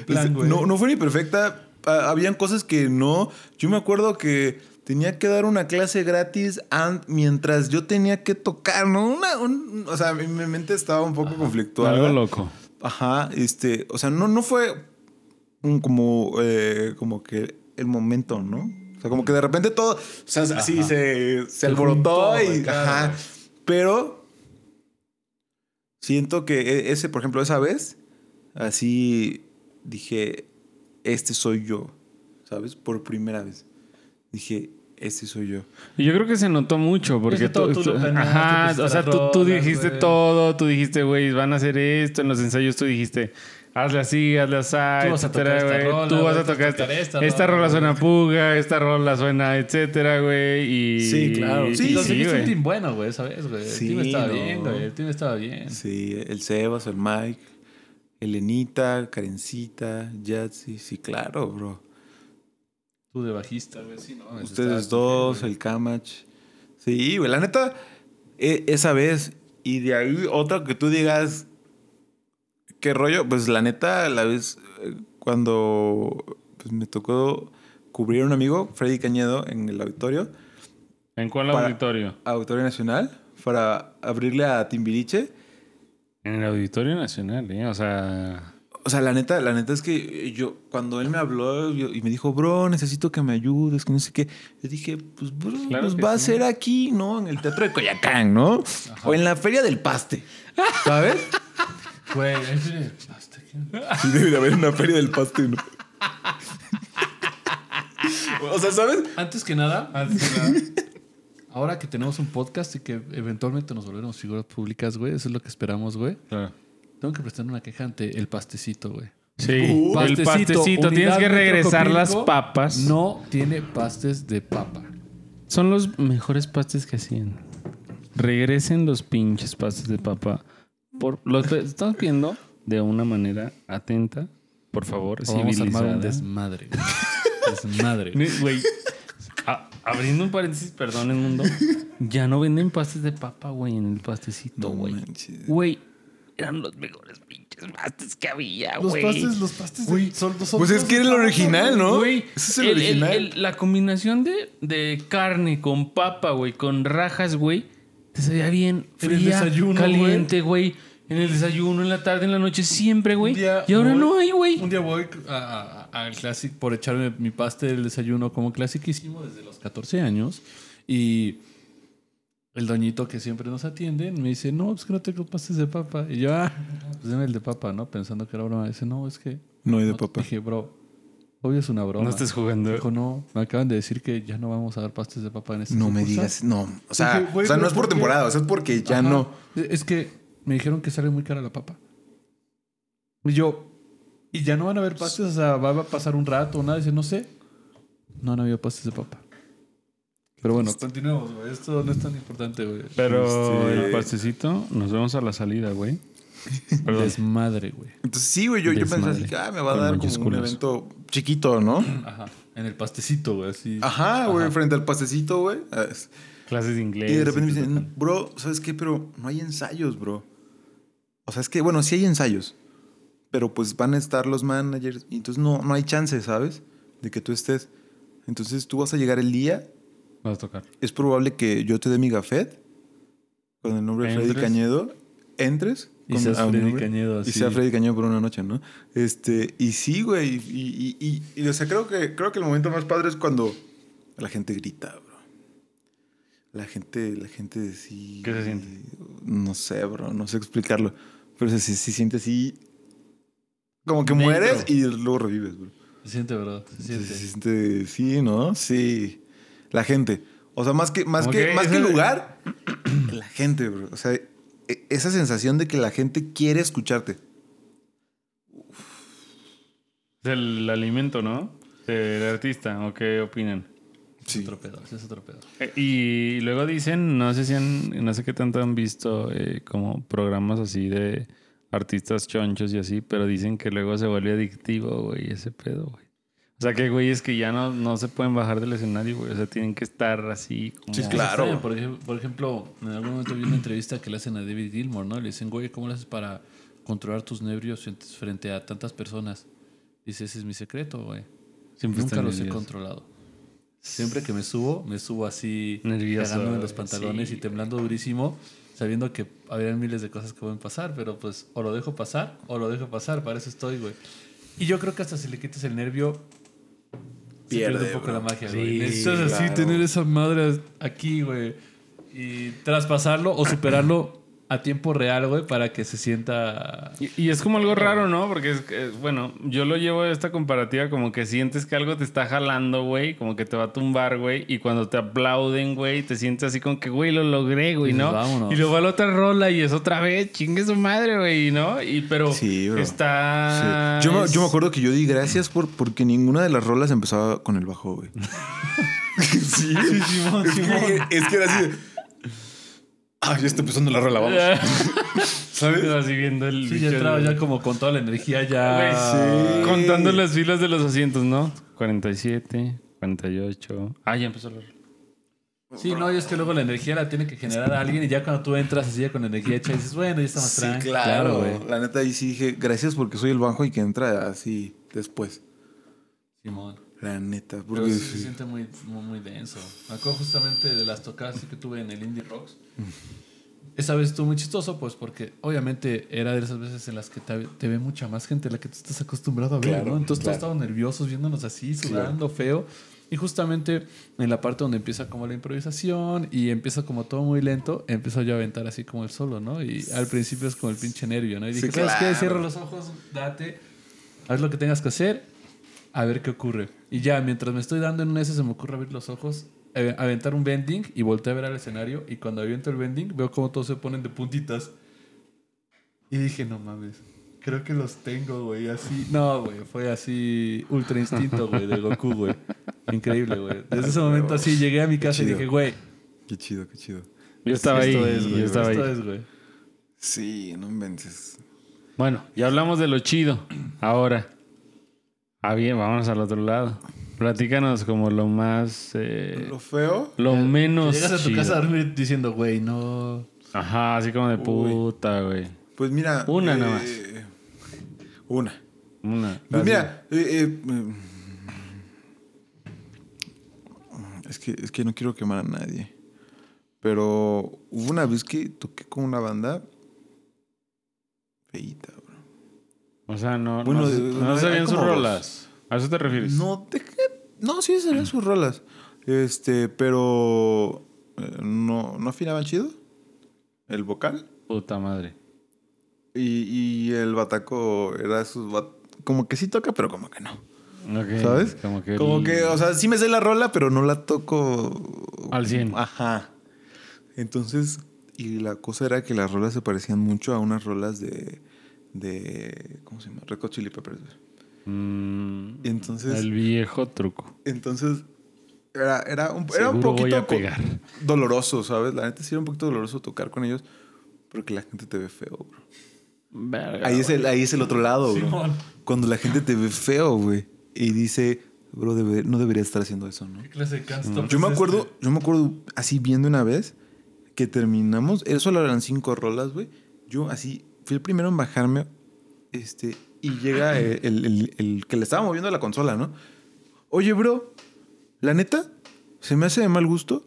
B: plan, güey.
C: No, no fue ni perfecta. Ah, Habían cosas que no. Yo me acuerdo que tenía que dar una clase gratis mientras yo tenía que tocar, ¿no? Una, un- o sea, mi, mi mente estaba un poco conflictuada.
A: Algo loco.
C: Ajá, este, o sea, no, no fue un como, eh, como que el momento, ¿no? O sea, como que de repente todo, o sea, así
B: Ajá.
C: se, se,
B: Se
C: alborotó y,
B: claro,
C: ajá. Pero siento que e- ese, por ejemplo, esa vez, así dije, este soy yo, ¿sabes? Por primera vez. Dije, este soy yo.
A: Y yo creo que se notó mucho porque tú, ajá, o sea, tú, tú dijiste todo, tú dijiste, güey, van a hacer esto, en los ensayos tú dijiste, hazle así, hazle así,
B: Tú vas a tocar esta rola,
A: Tú vas a tocar
B: tocar
A: esta,
B: esta
A: esta
B: rola,
A: rola suena puga, esta rola suena, etcétera, güey, y
C: Sí, claro. Sí,
A: y
B: Lo seguiste un team bueno, güey, esa vez, güey. El
C: Sí,
B: team estaba
C: no.
B: bien, güey. El team estaba bien.
C: Sí, el Sebas, el Mike, Elenita, Karencita, Yatsi, sí, claro, bro.
B: Tú de bajista, güey, sí, ¿no?
C: Ustedes dos,
B: bien,
C: el Kamach. Sí, güey, la neta, e- esa vez. Y de ahí otra que tú digas, ¿qué rollo? Pues la neta, la vez eh, cuando pues, me tocó cubrir a un amigo, Freddy Cañedo, en el auditorio,
A: ¿En cuál auditorio?
C: Auditorio Nacional, para abrirle a Timbiriche.
A: En el Auditorio Nacional, ¿eh? O sea,
C: O sea, la neta, la neta es que yo, cuando él me habló yo- y me dijo, bro, necesito que me ayudes, que no sé qué, yo dije, pues, bro,
A: Claro
C: pues va a ser aquí, ¿no? En el Teatro de Coyacán, ¿no? O en la Feria del Paste, ¿sabes?
B: Güey, ese- que-
C: Sí, debe de haber una Feria del Paste, ¿no? o sea, ¿sabes?
B: Antes que nada, ahora que tenemos un podcast y que eventualmente nos volveremos figuras públicas, güey, eso es lo que esperamos, güey.
A: claro.
B: Tengo que prestar una queja ante el pastecito, güey.
A: Sí,
C: Uh,
A: el pastecito, tienes
B: unidad
A: que regresar las
B: Metrocopilco,
A: papas.
B: No tiene pastes de papa.
A: Son los mejores pastes que hacían. Regresen los pinches pastes de papa. Por, los estamos viendo de una manera atenta, por favor,
B: O vamos a armar un desmadre. desmadre. güey.
A: Abriendo un paréntesis, perdón, el mundo. Ya no venden pastes de papa, güey, en el pastecito, güey. Güey, eran los mejores pinches pastes que había,
B: Los
A: güey.
B: pastes, los pastes de- son, son
C: Pues es que era el original, ¿no?
A: Güey,
C: Ese es el,
A: el- el-
C: original.
A: el- la combinación de, de carne con papa, güey, con rajas, güey, te sabía bien
B: En el
A: fría,
B: desayuno,
A: caliente, güey. En el desayuno, en la tarde, en la noche, siempre, güey. Y ahora
B: voy-
A: no hay, güey.
B: Un día voy al Classic por echarme mi paste del desayuno como clasiquísimo desde los 14 años. Y el doñito que siempre nos atiende me dice, no, es que no tengo pastes de papa. Y yo, ah, pues deme el de papa, ¿no? Pensando que era broma. Dice, no, es que...
C: No hay de
B: no".
C: papa.
B: Dije, bro, Obvio es una broma.
A: No estés jugando.
B: Dijo, no, me acaban de decir que ya no vamos a dar pastes de papa en este
C: No me
B: sucursal".
C: digas, no. O sea,
B: Dije,
C: o sea no es por temporada, o sea, es porque ya
B: Ajá.
C: no.
B: Es que me dijeron que sale muy cara la papa. Y yo, y ya no van a haber pastes, o sea, va a pasar un rato o nada. Dice, no sé. No han habido pastes de papa. Pero bueno, continuemos, güey. Esto no es tan importante, güey.
A: Pero
C: Este-
A: el pastecito, nos vemos a la salida, güey. Perdón.
B: Desmadre, güey.
C: Entonces sí, güey, yo, yo pensé así, que, ah, me va a dar como un evento chiquito, ¿no?
B: Ajá. En el pastecito, güey. Así.
C: Ajá, güey, frente al pastecito, güey. Ah, es-
A: Clases de inglés.
C: Y de repente me dicen, bro, ¿sabes qué? Pero no hay ensayos, bro. O sea, es que, bueno, sí hay ensayos. Pero pues van a estar los managers. Y entonces no, no hay chance, ¿sabes? De que tú estés. Entonces tú vas a llegar el día.
A: Vas a tocar.
C: Es probable que yo te dé mi gafet. Con el nombre de Freddy. Cañedo. Entres.
B: Y seas Freddy Cañedo,
C: Y
B: así.
C: sea Freddy Cañedo por una noche, ¿no? Este, y sí, güey. Y, y, y, y, o sea, creo que, creo que el momento más padre es cuando la gente grita, bro. La gente, la gente sí.
A: ¿Qué se siente?
C: No sé, bro. No sé explicarlo. Pero se, se, se siente así. Como que
B: Dentro.
C: mueres y luego revives, bro.
B: Se siente, bro. Se siente.
C: se siente. Sí, ¿no? Sí. La gente. O sea, más que, más que, más que el lugar, la gente, bro. O sea, esa sensación de que la gente quiere escucharte.
A: Es el alimento, ¿no? Del artista, ¿o qué opinan?
B: Es otro pedo. Es otro pedo.
A: Eh, Y luego dicen, no sé si han, no sé qué tanto han visto eh, como programas así de artistas chonchos y así, pero dicen que luego se vuelve adictivo, güey, ese pedo, güey. O sea, que güey es que ya no, no se pueden bajar del escenario, güey. O sea, tienen que estar así como...
C: Sí, claro.
B: Por ejemplo, por ejemplo, en algún momento vi una entrevista que le hacen a David Gilmour, ¿no? Le dicen, güey, ¿cómo le haces para controlar tus nervios frente- a tantas personas? Dice, ese es mi secreto, güey.
A: Siempre
B: Nunca los he controlado. Siempre que me subo, me subo así,
A: Nervioso,
B: cagándome en los pantalones
A: sí.
B: y temblando durísimo, sabiendo que habrían miles de cosas que pueden pasar, pero pues o lo dejo pasar o lo dejo pasar, para eso estoy, güey. Y yo creo que hasta si le quites el nervio,
C: Pierde,
B: pierde un poco
C: bro.
B: la magia,
A: Sí,
B: güey. Necesitas así tener esa madre aquí, güey. Y traspasarlo o superarlo a tiempo real, güey, para que se sienta...
A: Y, y es como algo raro, ¿no? Porque es que, bueno, yo lo llevo a esta comparativa como que sientes que algo te está jalando, güey, como que te va a tumbar, güey, y cuando te aplauden, güey, te sientes así como que, güey, lo logré, güey, ¿no?
B: "Vámonos".
A: Y luego a la otra rola y es otra vez, chingue su madre, güey, ¿no? Y pero
C: Sí, bro.
A: está...
C: Sí. Yo, me,
A: es-
C: yo me acuerdo que yo di gracias por, porque ninguna de las rolas empezaba con el bajo, güey. sí,
B: Sí, Simón,
C: es, que, es que era así. Ah, ya está empezando la rola, vamos. ¿Sabes?
A: Así viendo el
B: Sí, ya entraba ya como con toda la energía ya...
C: Sí.
A: Contando las filas de los asientos, ¿no? 47, 48. Ah, ya empezó la rola.
B: Sí, no, y es que luego la energía la tiene que generar alguien y ya cuando tú entras así ya con energía hecha dices, bueno, ya está más
C: Sí,
B: tranqui.
C: claro.
B: güey.
C: la neta ahí sí dije, gracias porque soy el bajo y que entra así después.
B: Simón.
C: La neta.
B: Pero
C: Porque
B: sí se siente muy, muy, muy denso. Me acuerdo justamente de las tocadas que tuve en el Indie Rocks. Esa vez estuvo muy chistoso, pues, porque obviamente era de esas veces en las que te, te ve mucha más gente de la que tú estás acostumbrado a ver,
C: Claro,
B: ¿no? Entonces
C: claro.
B: todos estaban nerviosos viéndonos así, sudando feo. Y justamente en la parte donde empieza como la improvisación y empieza como todo muy lento, empiezo yo a aventar así como el solo, ¿no? Y al principio es como el pinche nervio, ¿no? Y dije,
C: Sí,
B: ¿sabes qué? Cierra los ojos, date, haz lo que tengas que hacer, a ver qué ocurre. Y ya, mientras me estoy dando en un ese, se me ocurre abrir los ojos, eh, aventar un bending y volteé a ver al escenario. Y cuando aviento el bending, veo como todos se ponen de puntitas. Y dije, no mames, creo que los tengo, güey, así. No, güey, fue así ultra instinto, güey, de Goku, güey. Increíble, güey. Desde ese momento así llegué a mi casa y dije, güey,
C: Qué chido, qué chido.
A: Yo estaba ahí.
B: esto es, güey.
A: yo estaba
B: esto
A: ahí.
B: es, güey.
C: Sí, no inventes.
A: Bueno, ya hablamos de lo chido. Ahora. Ah, bien, vámonos al otro lado. Platícanos como lo más. eh,
C: Lo feo.
A: lo menos.
B: Llegas a tu
A: chido.
B: casa a dormir diciendo, güey, no.
A: Ajá, así como de puta, güey.
C: Pues mira.
A: Una
C: eh,
A: nada más.
C: Una.
A: Una.
C: Pues mira, eh, eh, mm, es, que, es que no quiero quemar a nadie. Pero hubo una vez que toqué con una banda feita, bro.
A: O sea, no,
C: Bueno,
A: no, no ven sus rolas. ¿A eso te refieres?
C: No, dejé- no, sí serían sus rolas. Este, pero eh, no, no afinaban chido el vocal.
A: Puta madre.
C: Y, y el bataco era sus bat- como que sí toca, pero como que no. ¿Sabes?
A: Como que,
C: Como
A: el-
C: que, o sea, sí me sé la rola, pero no la toco
A: Al 100.
C: Ajá. Entonces, y la cosa era que las rolas se parecían mucho a unas rolas de, de ¿cómo se llama? Red Hot Chili Peppers.
A: Mm,
C: Y entonces-
A: El viejo truco.
C: Entonces, era, era un, era un poquito
A: a
C: co-
A: pegar.
C: doloroso, ¿sabes? La neta sí era un poquito doloroso tocar con ellos porque la gente te ve feo, bro.
A: Verga,
C: Ahí es el, ahí es el otro lado, bro.
B: Simón.
C: Cuando la gente te ve feo, güey. Y dice, bro, debe- no debería estar haciendo eso, ¿no?
B: ¿Qué clase de
C: Yo me
B: es
C: acuerdo,
B: este?
C: yo me acuerdo así viendo una vez que terminamos, eso solo eran cinco rolas, güey. Yo así fui el primero en bajarme, este, y llega el, el- el- el que le estaba moviendo la consola, ¿no? Oye, bro, la neta, se me hace de mal gusto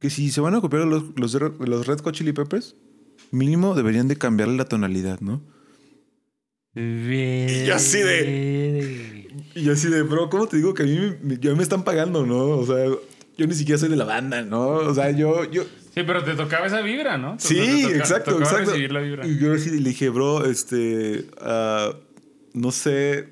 C: que si se van a copiar los, los, los Red Hot Chili Peppers, mínimo deberían de cambiarle la tonalidad, ¿no?
A: Y
C: yo así Y yo así de, bro, ¿cómo te digo que a mí me, me están pagando, no? O sea, yo ni siquiera soy de la banda, ¿no? O sea, yo, yo,
A: Sí, pero te tocaba esa vibra, ¿no?
C: Sí,
A: Te toca-
C: exacto,
A: tocaba
C: exacto.
A: recibir la vibra.
C: Y yo le dije, bro, este, ah, no sé,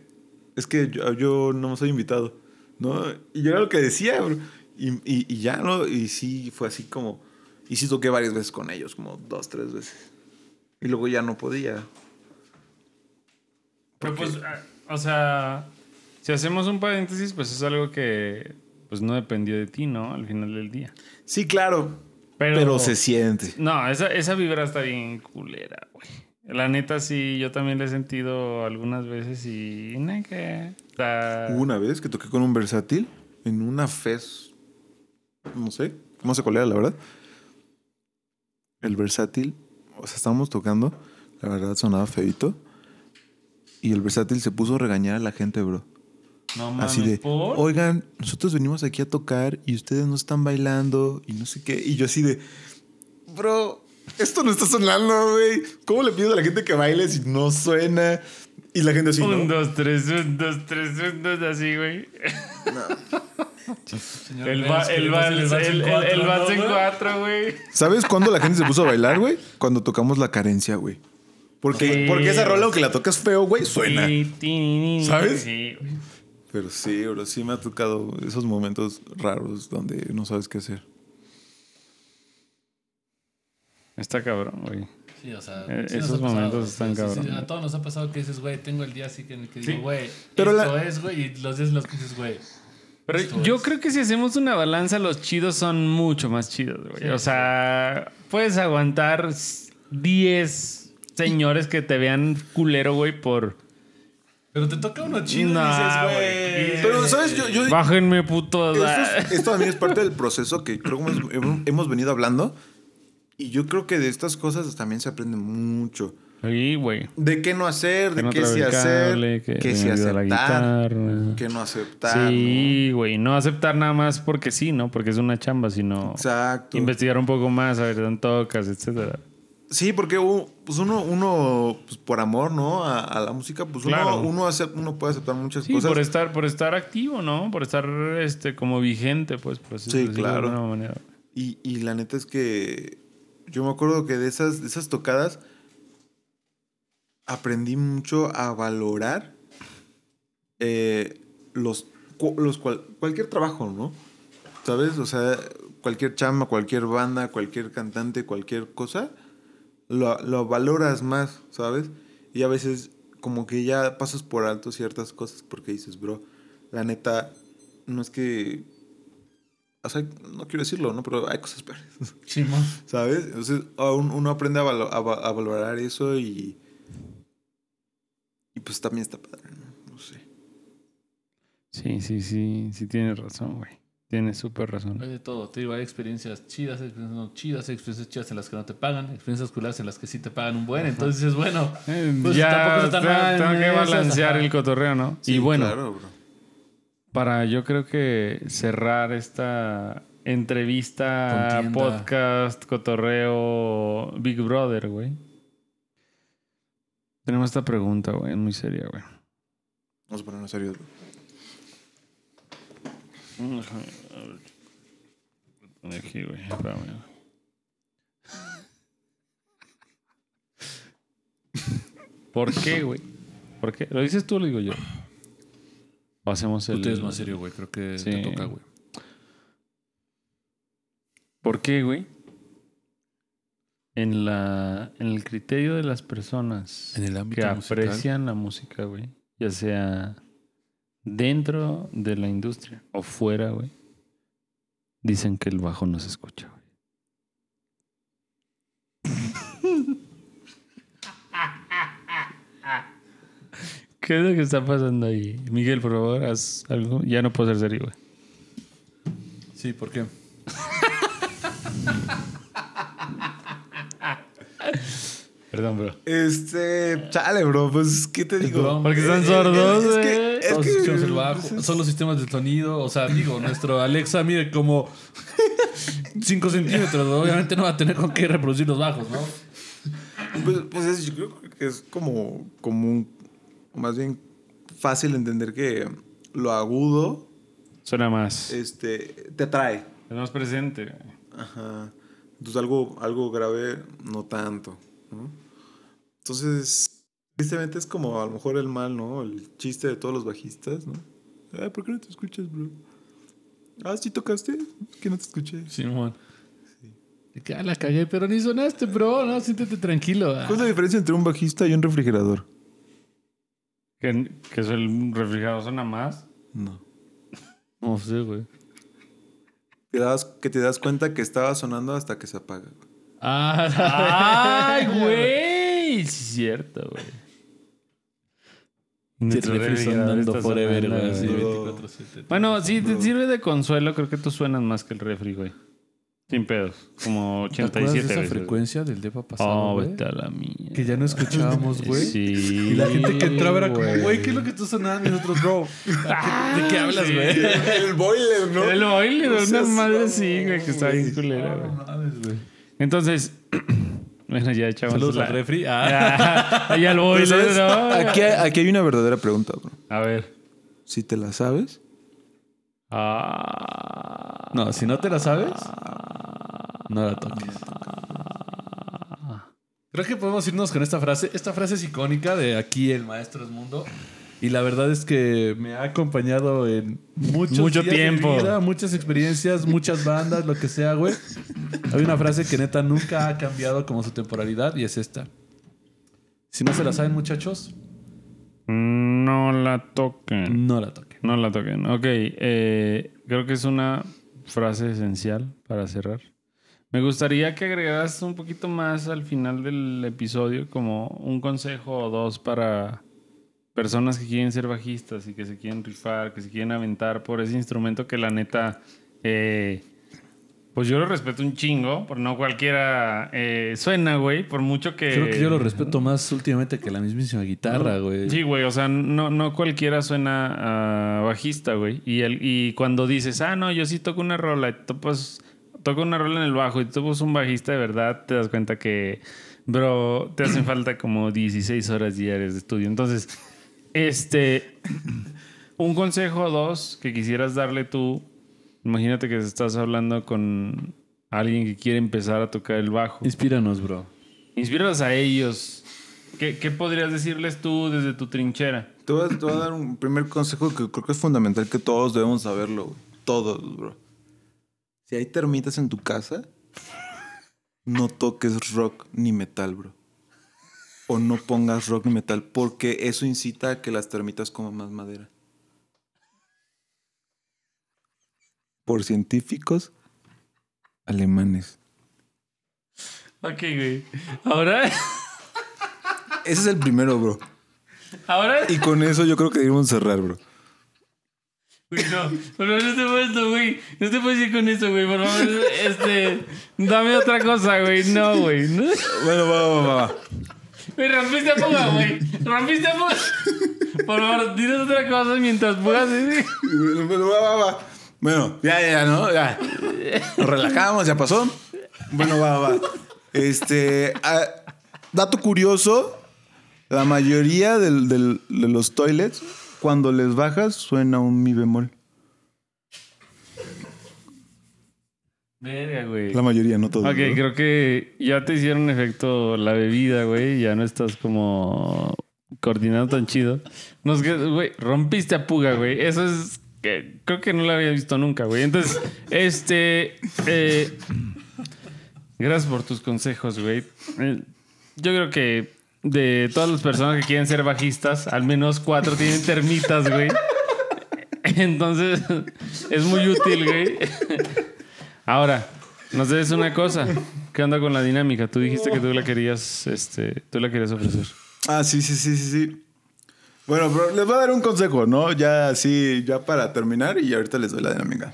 C: es que yo, yo no soy invitado, ¿no? Y yo era lo que decía, bro. Y, y, y ya, ¿no? Y sí, fue así como, y sí toqué varias veces con ellos, como dos, tres veces. Y luego ya no podía.
A: Pero pues, ah, o sea, si hacemos un paréntesis, pues es algo que pues no dependió de ti, ¿no? Al final del día.
C: Sí, claro,
A: Pero,
C: pero, se siente.
A: No, esa, esa vibra está bien culera, güey. La neta, sí, yo también la he sentido algunas veces y... está-
C: Hubo una vez que toqué con un versátil en una fest, no sé, no sé cuál era, la verdad. El versátil, o sea, estábamos tocando, la verdad sonaba feito. Y el versátil se puso a regañar a la gente, bro.
A: No mames,
C: Así de,
A: ¿por?
C: oigan, nosotros venimos aquí a tocar y ustedes no están bailando y no sé qué. Y yo así de, bro, esto no está sonando, güey. ¿Cómo le pides a la gente que baile si no suena? Y la gente así,
A: Un,
C: ¿no?
A: dos, tres, un, dos, tres, un, dos, así, güey.
B: Señor
A: El, va, el, vals, el, el,
B: ¿no,
A: vals en
B: güey?
A: cuatro, güey.
C: ¿Sabes cuándo la gente se puso a bailar, güey? Cuando tocamos la carencia, güey. Porque,
A: Sí.
C: porque esa rola, aunque la tocas feo, güey, suena. ¿Sabes?
A: Sí, güey.
C: Pero sí, bro, sí me ha tocado esos momentos raros donde no sabes qué hacer.
A: Está cabrón, güey.
B: Sí, o sea,
A: Eh,
B: sí
A: esos momentos están
B: sí, sí,
A: cabrones.
B: a todos nos ha pasado que dices, güey, tengo el día así que, que
A: Sí.
B: digo, güey,
C: Pero
B: esto
C: la-
B: es, güey, y los días en los que dices, güey.
A: Pero
B: esto
A: yo
B: es.
A: creo que si hacemos una balanza, los chidos son mucho más chidos, güey.
B: Sí,
A: o
B: sí.
A: sea, puedes aguantar 10 señores que te vean culero, güey, por...
B: Pero te toca uno chido
A: Nah,
B: y dices,
A: güey.
C: Pero, ¿sabes? Yo, yo,
A: Bájenme, putos.
C: esto, es- esto también es parte del proceso que creo que hemos, venido hablando. Y yo creo que de estas cosas también se aprende mucho.
A: Sí, güey.
C: De qué no hacer,
A: Que
C: de
A: no
C: qué sí hacer,
A: que
C: qué sí aceptar, qué no aceptar.
A: Sí, güey. No aceptar nada más porque sí, ¿no? Porque es una chamba, sino
C: ¿no? Exacto.
A: investigar un poco más, a ver dónde tocas, etcétera.
C: Sí, porque pues uno, uno pues por amor, ¿no? A, a la música, pues uno,
A: Claro.
C: uno, uno puede aceptar muchas
A: Sí,
C: cosas.
A: por estar, por estar activo, ¿no? Por estar este como vigente, pues, por así
C: Sí,
A: decirlo de
C: claro.
A: alguna manera.
C: Y, y la neta es que yo me acuerdo que de esas, de esas tocadas aprendí mucho a valorar eh, los, los cual- cualquier trabajo, ¿no? ¿Sabes? O sea, cualquier chamba, cualquier banda, cualquier cantante, cualquier cosa, lo, lo valoras más, ¿sabes? Y a veces como que ya pasas por alto ciertas cosas porque dices, bro, la neta, no es que... O sea, no quiero decirlo, ¿no? Pero hay cosas peores.
B: Simón.
C: ¿Sabes? Entonces aún uno aprende a, valo- a a valorar eso y. Y pues también está padre, ¿no? No sé.
A: Sí, sí, sí, sí tienes razón, güey. Tienes súper razón.
B: Hay de todo, te digo, hay experiencias chidas, experiencias no chidas, experiencias chidas en las que no te pagan, experiencias culadas en las que sí te pagan un buen. Entonces dices, bueno,
A: Eh,
B: Pues
A: ya
B: tampoco está
A: tengo
B: en
A: que balancear
B: ajá.
A: el cotorreo, ¿no? y bueno,
C: Claro, bro.
A: para yo creo que cerrar esta entrevista,
B: Contienda.
A: podcast, cotorreo, Big Brother, güey. Tenemos esta pregunta, güey, muy seria, güey.
C: Vamos a ponernos serios.
A: Déjame, aquí, güey. Espérame. ¿Por qué, güey? ¿Por qué? ¿Lo dices tú o lo digo yo? O hacemos
B: Tú
A: el.
B: te ves más serio, güey. Creo que
A: Sí.
B: te toca, güey.
A: ¿Por qué, güey? En, la, en el criterio de las personas
B: En el ámbito
A: que
B: musical.
A: aprecian la música, güey, ya sea dentro de la industria o fuera, güey, dicen que el bajo no se escucha, güey. ¿Qué es lo que está pasando ahí? Miguel, por favor, haz algo. Ya no puedo ser serio, güey.
B: Sí, ¿por qué?
A: Perdón, bro.
C: Este, chale, bro, pues, ¿qué te digo?
A: Porque están
C: Eh,
A: sordos,
C: es
A: güey.
C: que, es
B: Todos
C: que-
B: escuchamos el bajo. Son los sistemas de sonido. O sea, digo, nuestro Alexa mide como 5 centímetros. Obviamente no va a tener con qué reproducir los bajos, ¿no?
C: Pues, pues es, yo creo que es como, como un, más bien fácil entender que lo agudo,
A: Suena más.
C: este, te atrae.
A: Es más presente.
C: Ajá. Entonces algo, algo grave, no tanto, ¿no? Entonces, tristemente es como a lo mejor el mal, ¿no? El chiste de todos los bajistas, ¿no? Ay, ¿por qué no te escuchas, bro? Ah, ¿sí tocaste? Que no te escuché.
B: Simón. De que, ah, la cagué, pero ni sonaste, bro. No, siéntete tranquilo. ah.
C: ¿Cuál es la diferencia entre un bajista y un refrigerador?
A: Que, que es el refrigerador suena más.
C: No.
B: No sé, güey.
C: Te das, que te das cuenta que estaba sonando hasta que se apaga.
B: Ah,
A: ¡Ay, güey! Sí, es cierto, güey.
B: Sí,
A: Nuestro
B: el refri
A: refrigerador
B: sonando
A: está
B: forever, güey. así,
C: güey.
B: 24/7.
A: Bueno, si te sirve de consuelo, creo que tú suenas más que el refri, güey. Sin pedos. Como
B: ¿Te acuerdas
A: 87
B: de esa
A: veces.
B: frecuencia del depa pasado,
A: Oh,
B: güey?
A: vete a la mía.
B: Que ya no escuchábamos, güey.
A: Sí.
B: Y la gente que entraba era como, güey, ¿qué es lo que está sonando? Y nosotros, bro, ¿de qué hablas,
A: sí.
B: güey?
C: El boiler, ¿no?
A: El boiler, una madre así, güey, que está bien culera, güey. Entonces, bueno, ya echamos
B: Saludos
A: la...
B: al refri. Ah.
A: Ya, ya boiler,
C: ¿sabes?
A: ¿no?
C: Aquí, hay- aquí hay una verdadera pregunta, bro.
A: A ver.
C: Si te la sabes,
A: Ah.
B: No, si no te la sabes, no la toques. Creo que podemos irnos con esta frase. Esta frase es icónica de aquí el maestro es mundo. Y la verdad es que me ha acompañado en muchos
A: Mucho
B: días de
A: tiempo.
B: vida, muchas experiencias, muchas bandas, lo que sea, güey. Hay una frase que neta nunca ha cambiado como su temporalidad y es esta. Si no se la saben, muchachos,
A: No la toquen.
B: no la toquen.
A: No la toquen. Ok, eh, creo que es una frase esencial para cerrar. Me gustaría que agregaras un poquito más al final del episodio, como un consejo o dos para personas que quieren ser bajistas y que se quieren rifar, que se quieren aventar por ese instrumento que la neta, eh, pues yo lo respeto un chingo, por no cualquiera eh, suena, güey, por mucho que...
B: Creo que yo lo respeto más últimamente que la mismísima guitarra, güey.
A: Sí, güey, o sea, no, no cualquiera suena a bajista, güey. Y, el, y cuando dices, ah, no, yo sí toco una rola, y topas- toco una rola en el bajo y tú tocas un bajista de verdad, te das cuenta que, bro, te hacen falta como 16 horas diarias de estudio. Entonces, este, un consejo o dos que quisieras darle tú, imagínate que estás hablando con alguien que quiere empezar a tocar el bajo.
B: Inspíranos, bro.
A: Inspíralos a ellos. ¿Qué, qué podrías decirles tú desde tu trinchera?
C: te voy, a, te voy a dar un primer consejo que creo que es fundamental que todos debemos saberlo. güey. Todos, bro. Si hay termitas en tu casa, no toques rock ni metal, bro. O no pongas rock ni metal, porque eso incita a que las termitas coman más madera. Por científicos alemanes.
A: Ok, güey. Ahora,
C: Ese es el primero, bro.
A: ahora,
C: Y con eso yo creo que debemos cerrar, bro.
A: güey, no, pero no te puedes, no, güey. No te puedes ir con eso, güey. Por favor, este, dame otra cosa, güey. No, güey. No.
C: Bueno, va, va, va, va.
A: Güey, rompiste a Puga, güey. Rompiste a Puga. Por favor, dinos otra cosa mientras Puga se...
C: Bueno, ya, ya, ¿no? Ya. Nos relajamos, ya pasó. Bueno, va, va. Este. dato curioso: la mayoría de los toilets, cuando les bajas, suena un mi bemol.
A: Verga, güey.
C: La mayoría, no todos.
A: Ok,
C: ¿no?
A: creo que ya te hicieron efecto la bebida, güey. Ya no estás como coordinado tan chido. Nos, güey, rompiste a Puga, güey. Eso es que creo que no lo había visto nunca, güey. Entonces, este, eh, gracias por tus consejos, güey. Eh, yo creo que de todas las personas que quieren ser bajistas, al menos cuatro tienen termitas, güey. Entonces, es muy útil, güey. Ahora, nos debes una cosa. ¿Qué onda con la dinámica? Tú dijiste que tú la querías, este, tú la querías ofrecer.
C: Ah, sí, sí, sí, sí, sí. Bueno, pero les voy a dar un consejo, ¿no? Ya así, ya para terminar y ahorita les doy la dinámica.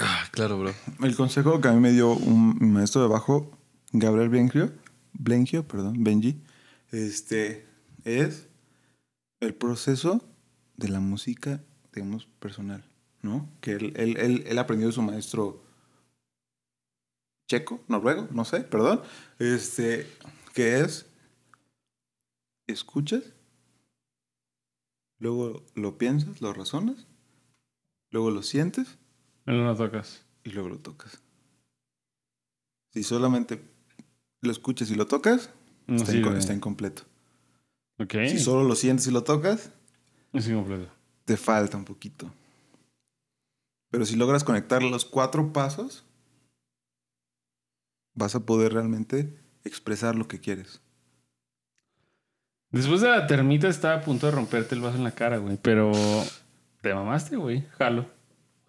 B: Ah, claro, bro.
C: El consejo que a mí me dio un maestro de bajo, Gabriel Bengio, Blengio, perdón, Benji, este, es el proceso de la música, digamos, personal, ¿no? Que él, él, él, él aprendió de su maestro checo, noruego, no sé, perdón, este, que es, escuchas, luego lo piensas, lo razonas, luego lo sientes
A: No lo tocas.
C: y luego lo tocas. Si solamente lo escuchas y lo tocas,
A: No
C: está, inco- está incompleto.
A: Ok.
C: Si solo lo sientes y lo tocas,
A: Es incompleto.
C: te falta un poquito. Pero si logras conectar los cuatro pasos, vas a poder realmente expresar lo que quieres.
A: Después de la termita estaba a punto de romperte el vaso en la cara, güey. Pero te mamaste, güey. Jalo.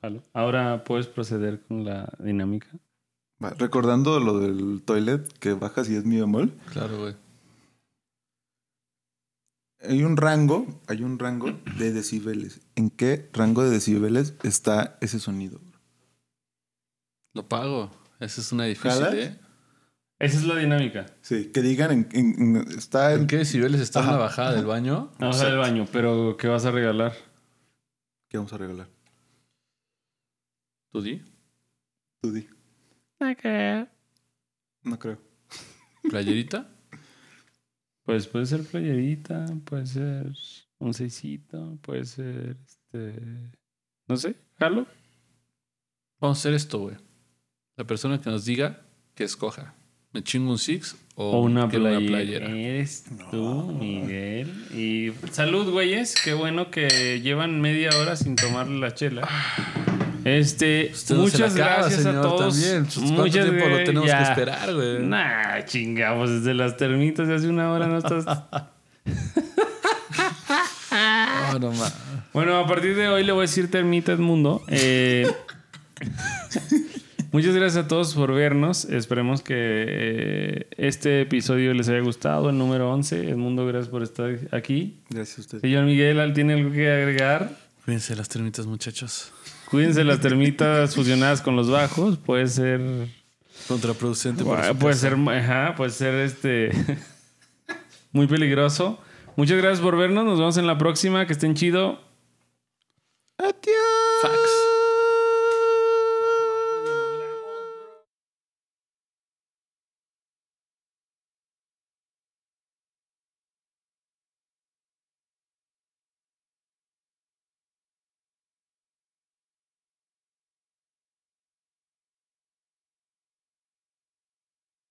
A: Jalo. Ahora puedes proceder con la dinámica.
C: Va, Recordando lo del toilet que bajas y es mi bemol,
B: Claro, güey.
C: hay un rango, hay un rango de decibeles. ¿En qué rango de decibeles está ese sonido?
B: Lo pago. Esa es una difícil. ¿eh?
A: Esa es la dinámica.
C: Sí, que digan en, en- en- está en,
B: ¿En qué decibeles está
C: Ajá.
B: una bajada del baño?
A: Vamos al baño, pero ¿qué vas a regalar?
C: ¿Qué vamos a regalar?
B: ¿Tú di?
C: Tú di. No creo.
B: ¿Playerita?
A: Pues puede ser playerita, puede ser un seisito, puede ser este. No sé, jalo.
B: Vamos a hacer esto, güey. La persona que nos diga que escoja. ¿Me chingo un six o,
A: O una,
B: playera?
A: Eres tú, Miguel. Y salud, güeyes. Qué bueno que llevan media hora sin tomar la chela. Este,
B: Usted no se la
A: muchas
B: acaba,
A: gracias
B: señor,
A: a todos.
B: También. ¿Cuánto
A: Muchas
B: tiempo lo tenemos
A: ya.
B: que esperar, güey?
A: Nah, chingamos desde las termitas de hace una hora no estás.
B: Oh, no
A: Bueno, a partir de hoy le voy a decir termitas mundo. Eh, muchas gracias a todos por vernos. Esperemos que eh, este episodio les haya gustado, el número 11. El mundo, gracias por estar aquí.
C: Gracias a usted.
A: Señor Miguel, ¿tiene algo que agregar?
B: Cuídense las termitas, muchachos.
A: Cuídense las termitas fusionadas con los bajos. Puede ser.
B: Contraproducente. por
A: Puede ser, ajá, puede ser este. muy peligroso. Muchas gracias por vernos. Nos vemos en la próxima. Que estén chido.